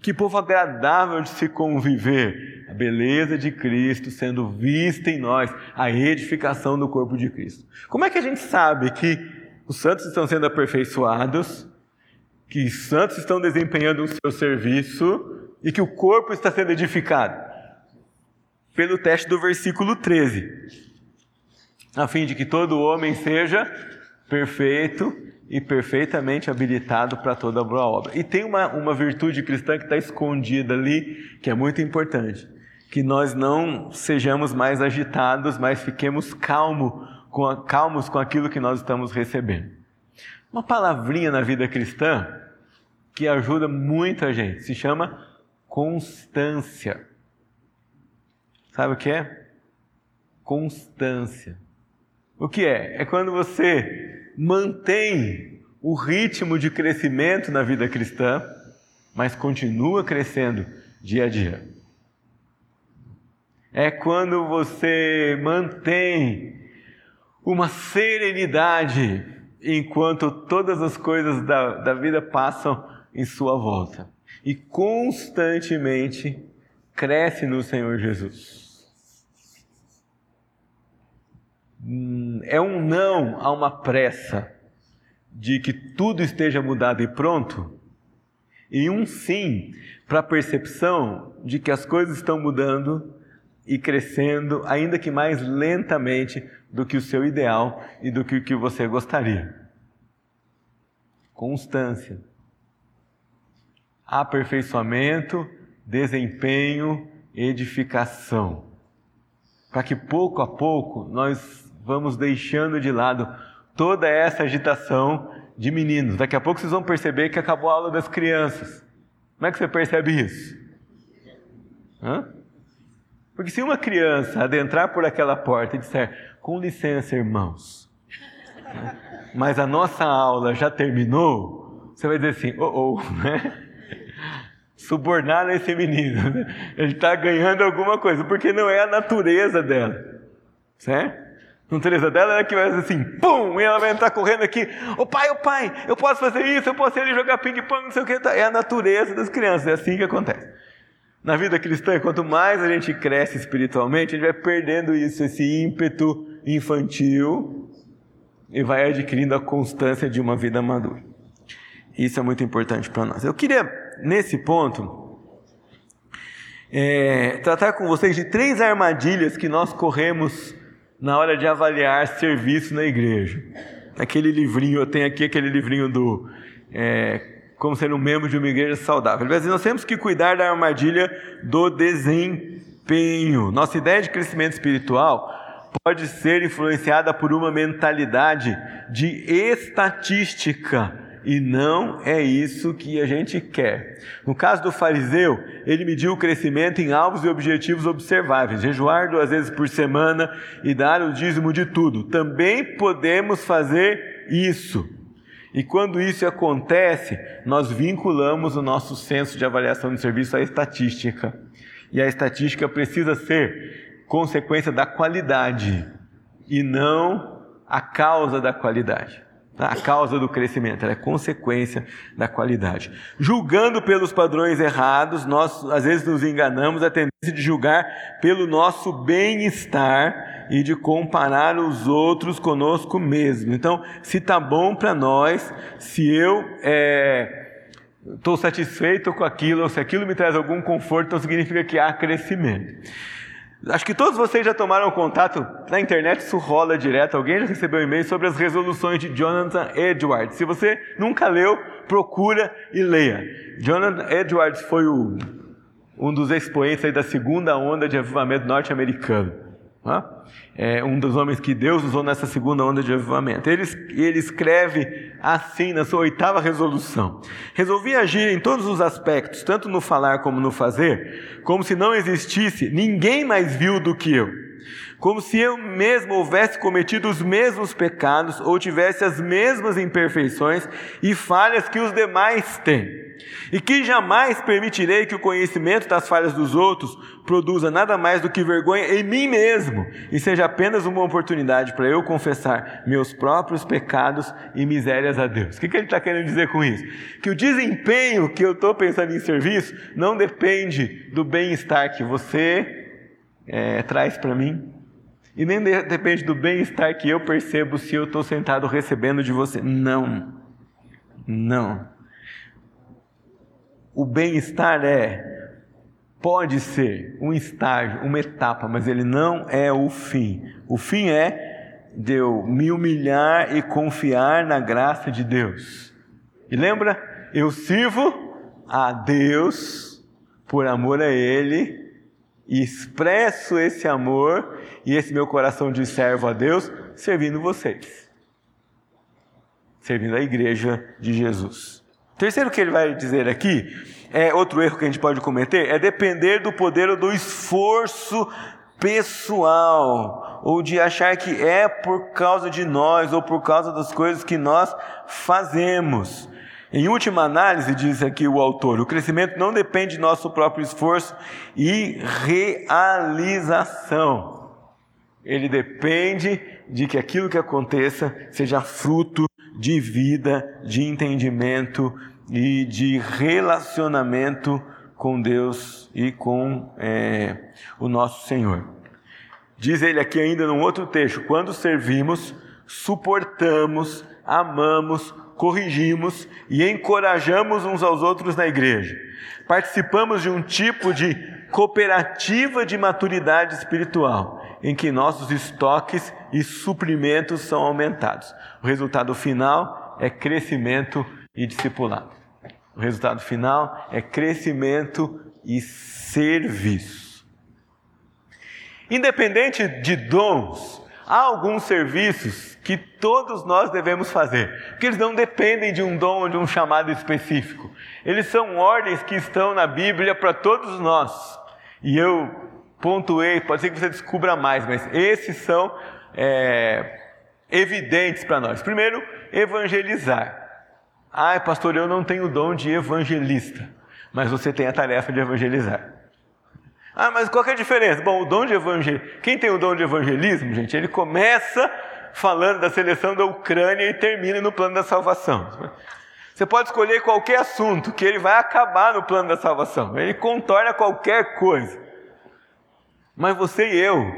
[SPEAKER 2] que povo agradável de se conviver. A beleza de Cristo sendo vista em nós, a edificação do corpo de Cristo. Como é que a gente sabe que os santos estão sendo aperfeiçoados, que os santos estão desempenhando o seu serviço e que o corpo está sendo edificado? Pelo teste do versículo 13. A fim de que todo homem seja perfeito e perfeitamente habilitado para toda boa obra. E tem uma, uma virtude cristã que está escondida ali, que é muito importante. Que nós não sejamos mais agitados, mas fiquemos calmo, com a, calmos com aquilo que nós estamos recebendo. Uma palavrinha na vida cristã que ajuda muita gente se chama constância. Sabe o que é? Constância. O que é? É quando você mantém o ritmo de crescimento na vida cristã, mas continua crescendo dia a dia. É quando você mantém uma serenidade enquanto todas as coisas da, da vida passam em sua volta e constantemente cresce no Senhor Jesus. É um não a uma pressa de que tudo esteja mudado e pronto, e um sim para a percepção de que as coisas estão mudando e crescendo, ainda que mais lentamente do que o seu ideal e do que o que você gostaria. Constância. Aperfeiçoamento, desempenho, edificação. Para que pouco a pouco nós vamos deixando de lado toda essa agitação de meninos. Daqui a pouco vocês vão perceber que acabou a aula das crianças. Como é que você percebe isso? Hã? Porque se uma criança adentrar por aquela porta e disser, com licença, irmãos, mas a nossa aula já terminou, você vai dizer assim, oh, oh, né? Subornar esse menino, né? ele está ganhando alguma coisa, porque não é a natureza dela, certo? A natureza dela é que vai assim, pum, e ela vai entrar correndo aqui, ô pai, ô pai, eu posso fazer isso, eu posso ir ali jogar ping-pong, não sei o que, é a natureza das crianças, é assim que acontece. Na vida cristã, quanto mais a gente cresce espiritualmente, a gente vai perdendo isso, esse ímpeto infantil e vai adquirindo a constância de uma vida madura. Isso é muito importante para nós. Eu queria, nesse ponto, é, tratar com vocês de três armadilhas que nós corremos na hora de avaliar serviço na igreja. Aquele livrinho, eu tenho aqui aquele livrinho do é, como ser um membro de uma igreja saudável. Ele nós temos que cuidar da armadilha do desempenho. Nossa ideia de crescimento espiritual pode ser influenciada por uma mentalidade de estatística. E não é isso que a gente quer. No caso do fariseu, ele mediu o crescimento em alvos e objetivos observáveis, jejuar duas vezes por semana e dar o dízimo de tudo. Também podemos fazer isso. E quando isso acontece, nós vinculamos o nosso senso de avaliação de serviço à estatística. E a estatística precisa ser consequência da qualidade e não a causa da qualidade. A causa do crescimento, ela é consequência da qualidade. Julgando pelos padrões errados, nós às vezes nos enganamos a tendência de julgar pelo nosso bem-estar e de comparar os outros conosco mesmo. Então, se tá bom para nós, se eu estou é, satisfeito com aquilo, ou se aquilo me traz algum conforto, então significa que há crescimento. Acho que todos vocês já tomaram contato na internet, isso rola direto. Alguém já recebeu um e-mail sobre as resoluções de Jonathan Edwards. Se você nunca leu, procura e leia. Jonathan Edwards foi o, um dos expoentes da segunda onda de avivamento norte-americano é um dos homens que Deus usou nessa segunda onda de avivamento. Ele, ele escreve assim na sua oitava resolução: Resolvi agir em todos os aspectos, tanto no falar como no fazer, como se não existisse ninguém mais vil do que eu como se eu mesmo houvesse cometido os mesmos pecados ou tivesse as mesmas imperfeições e falhas que os demais têm, e que jamais permitirei que o conhecimento das falhas dos outros produza nada mais do que vergonha em mim mesmo e seja apenas uma oportunidade para eu confessar meus próprios pecados e misérias a Deus. O que, que ele está querendo dizer com isso? Que o desempenho que eu estou pensando em serviço não depende do bem-estar que você é, traz para mim, e nem depende do bem-estar que eu percebo se eu estou sentado recebendo de você. Não. Não. O bem-estar é, pode ser um estágio, uma etapa, mas ele não é o fim. O fim é de eu me humilhar e confiar na graça de Deus. E lembra? Eu sirvo a Deus por amor a Ele e expresso esse amor e esse meu coração de servo a Deus servindo vocês, servindo a igreja de Jesus. Terceiro que ele vai dizer aqui, é outro erro que a gente pode cometer, é depender do poder ou do esforço pessoal, ou de achar que é por causa de nós ou por causa das coisas que nós fazemos. Em última análise, diz aqui o autor, o crescimento não depende de nosso próprio esforço e realização. Ele depende de que aquilo que aconteça seja fruto de vida, de entendimento e de relacionamento com Deus e com é, o nosso Senhor. Diz ele aqui ainda num outro texto: quando servimos, suportamos, amamos, corrigimos e encorajamos uns aos outros na igreja. Participamos de um tipo de cooperativa de maturidade espiritual, em que nossos estoques e suprimentos são aumentados. O resultado final é crescimento e discipulado. O resultado final é crescimento e serviço. Independente de dons, há alguns serviços que todos nós devemos fazer, porque eles não dependem de um dom ou de um chamado específico. Eles são ordens que estão na Bíblia para todos nós. E eu pontuei, pode ser que você descubra mais, mas esses são é, evidentes para nós. Primeiro, evangelizar. Ah, pastor, eu não tenho o dom de evangelista, mas você tem a tarefa de evangelizar. Ah, mas qual é a diferença? Bom, o dom de evangelismo. Quem tem o dom de evangelismo, gente, ele começa falando da seleção da Ucrânia e termina no plano da salvação. Você pode escolher qualquer assunto que ele vai acabar no plano da salvação. Ele contorna qualquer coisa. Mas você e eu,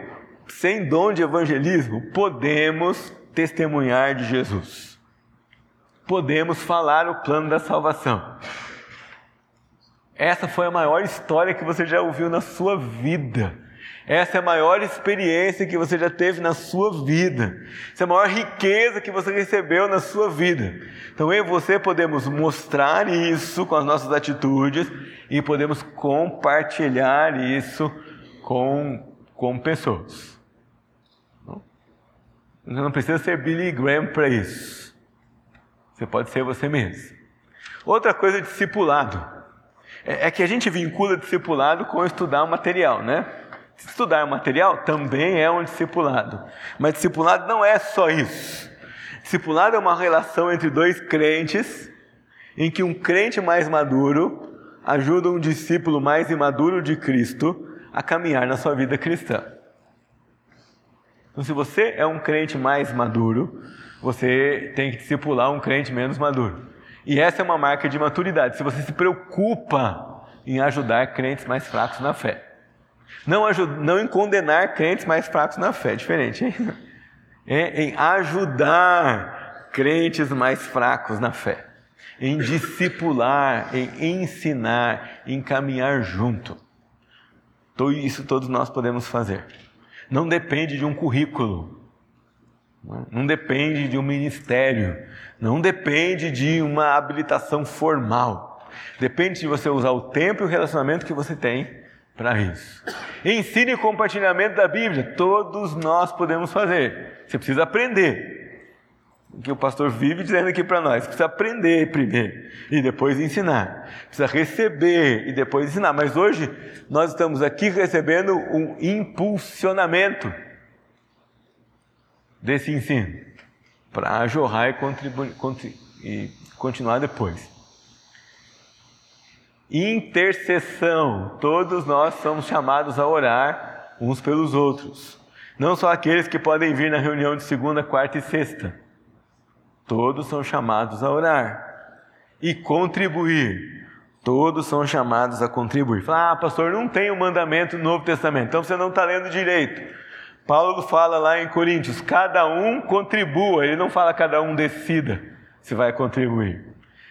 [SPEAKER 2] sem dom de evangelismo, podemos testemunhar de Jesus. Podemos falar o plano da salvação. Essa foi a maior história que você já ouviu na sua vida. Essa é a maior experiência que você já teve na sua vida. Essa é a maior riqueza que você recebeu na sua vida. Então eu e você podemos mostrar isso com as nossas atitudes e podemos compartilhar isso com, com pessoas. Você não precisa ser Billy Graham para isso. Você pode ser você mesmo. Outra coisa, discipulado. É, é que a gente vincula discipulado com estudar o material, né? Estudar o material também é um discipulado. Mas discipulado não é só isso. Discipulado é uma relação entre dois crentes, em que um crente mais maduro ajuda um discípulo mais imaduro de Cristo a caminhar na sua vida cristã. Então, se você é um crente mais maduro, você tem que discipular um crente menos maduro. E essa é uma marca de maturidade. Se você se preocupa em ajudar crentes mais fracos na fé. Não, ajud, não em condenar crentes mais fracos na fé, é diferente, hein? É em ajudar crentes mais fracos na fé. Em discipular, em ensinar, em caminhar junto. Isso todos nós podemos fazer. Não depende de um currículo, não depende de um ministério, não depende de uma habilitação formal. Depende de você usar o tempo e o relacionamento que você tem para isso. Ensine compartilhamento da Bíblia. Todos nós podemos fazer. Você precisa aprender. O que o pastor vive dizendo aqui para nós. Precisa aprender primeiro e depois ensinar. Precisa receber e depois ensinar. Mas hoje nós estamos aqui recebendo um impulsionamento desse ensino para jorrar e, e continuar depois. Intercessão. Todos nós somos chamados a orar uns pelos outros. Não só aqueles que podem vir na reunião de segunda, quarta e sexta. Todos são chamados a orar. E contribuir. Todos são chamados a contribuir. Fala, ah, pastor, não tem o um mandamento no Novo Testamento, então você não está lendo direito. Paulo fala lá em Coríntios: cada um contribua, ele não fala cada um decida se vai contribuir.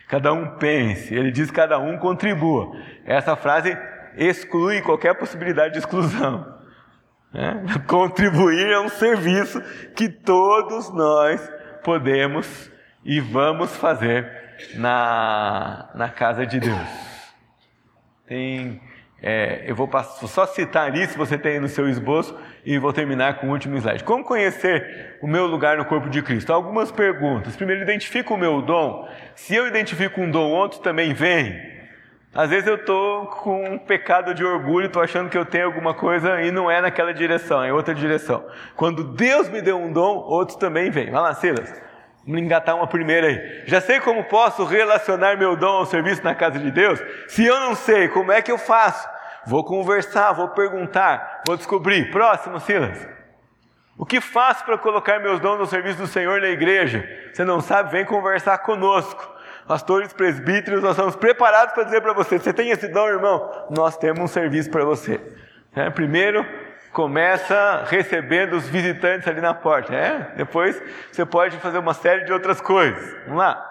[SPEAKER 2] Cada um pense, ele diz cada um contribua. Essa frase exclui qualquer possibilidade de exclusão. Né? Contribuir é um serviço que todos nós podemos e vamos fazer na, na casa de Deus. Tem, é, eu vou só citar isso, você tem no seu esboço, e vou terminar com o último slide. Como conhecer o meu lugar no corpo de Cristo? Algumas perguntas. Primeiro, identifico o meu dom. Se eu identifico um dom, outro também vem. Às vezes eu estou com um pecado de orgulho, estou achando que eu tenho alguma coisa e não é naquela direção, é outra direção. Quando Deus me deu um dom, outros também vêm. Vai lá, Silas. Vamos engatar uma primeira aí. Já sei como posso relacionar meu dom ao serviço na casa de Deus? Se eu não sei, como é que eu faço? Vou conversar, vou perguntar, vou descobrir. Próximo, Silas. O que faço para colocar meus dons no serviço do Senhor na igreja? Você não sabe? Vem conversar conosco. Pastores, presbíteros, nós estamos preparados para dizer para você: você tem esse dom, irmão? Nós temos um serviço para você. É, primeiro, começa recebendo os visitantes ali na porta. É? Depois você pode fazer uma série de outras coisas. Vamos lá.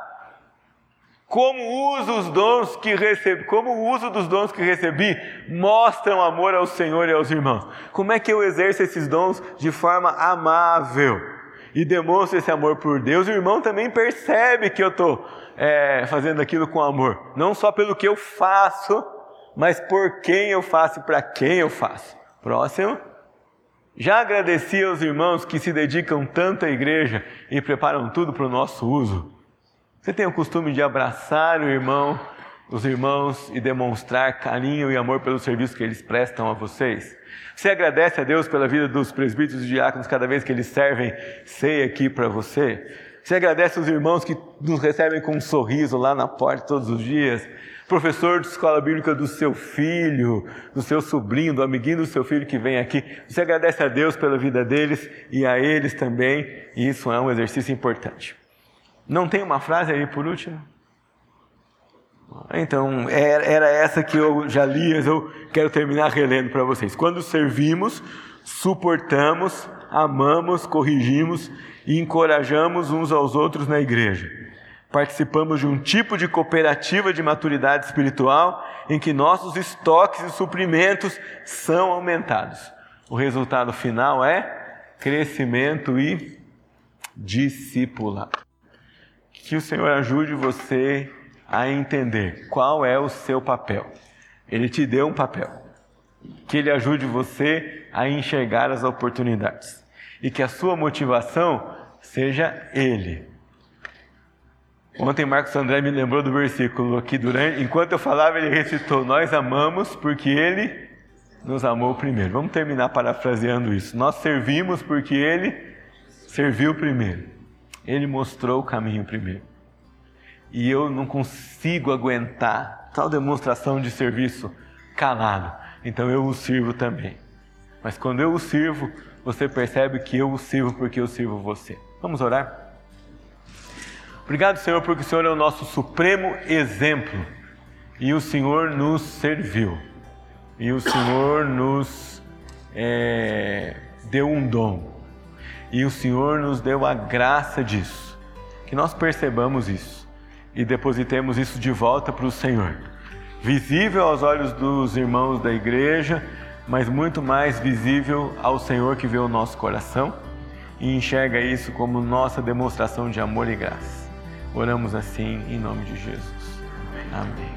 [SPEAKER 2] Como uso os dons que recebi, como o uso dos dons que recebi mostram amor ao Senhor e aos irmãos. Como é que eu exerço esses dons de forma amável e demonstro esse amor por Deus? O irmão também percebe que eu estou é, fazendo aquilo com amor, não só pelo que eu faço, mas por quem eu faço e para quem eu faço. Próximo. Já agradeci aos irmãos que se dedicam tanto à igreja e preparam tudo para o nosso uso. Você tem o costume de abraçar o irmão os irmãos e demonstrar carinho e amor pelo serviço que eles prestam a vocês? Você agradece a Deus pela vida dos presbíteros e diáconos cada vez que eles servem ceia aqui para você? Você agradece aos irmãos que nos recebem com um sorriso lá na porta todos os dias? Professor de escola bíblica do seu filho, do seu sobrinho, do amiguinho do seu filho que vem aqui. Você agradece a Deus pela vida deles e a eles também, e isso é um exercício importante. Não tem uma frase aí por último? Então, era essa que eu já li, eu quero terminar relendo para vocês. Quando servimos, suportamos, amamos, corrigimos e encorajamos uns aos outros na igreja. Participamos de um tipo de cooperativa de maturidade espiritual em que nossos estoques e suprimentos são aumentados. O resultado final é crescimento e discipulado. Que o Senhor ajude você a entender qual é o seu papel. Ele te deu um papel. Que ele ajude você a enxergar as oportunidades. E que a sua motivação seja ele. Ontem Marcos André me lembrou do versículo que durante, enquanto eu falava, ele recitou: Nós amamos porque ele nos amou primeiro. Vamos terminar parafraseando isso. Nós servimos porque ele serviu primeiro. Ele mostrou o caminho primeiro e eu não consigo aguentar tal demonstração de serviço calado. Então eu o sirvo também. Mas quando eu o sirvo, você percebe que eu o sirvo porque eu sirvo você. Vamos orar? Obrigado, Senhor, porque o Senhor é o nosso supremo exemplo e o Senhor nos serviu e o Senhor nos é, deu um dom e o Senhor nos deu a graça disso. Que nós percebamos isso e depositemos isso de volta para o Senhor. Visível aos olhos dos irmãos da igreja, mas muito mais visível ao Senhor que vê o nosso coração e enxerga isso como nossa demonstração de amor e graça. Oramos assim em nome de Jesus. Amém.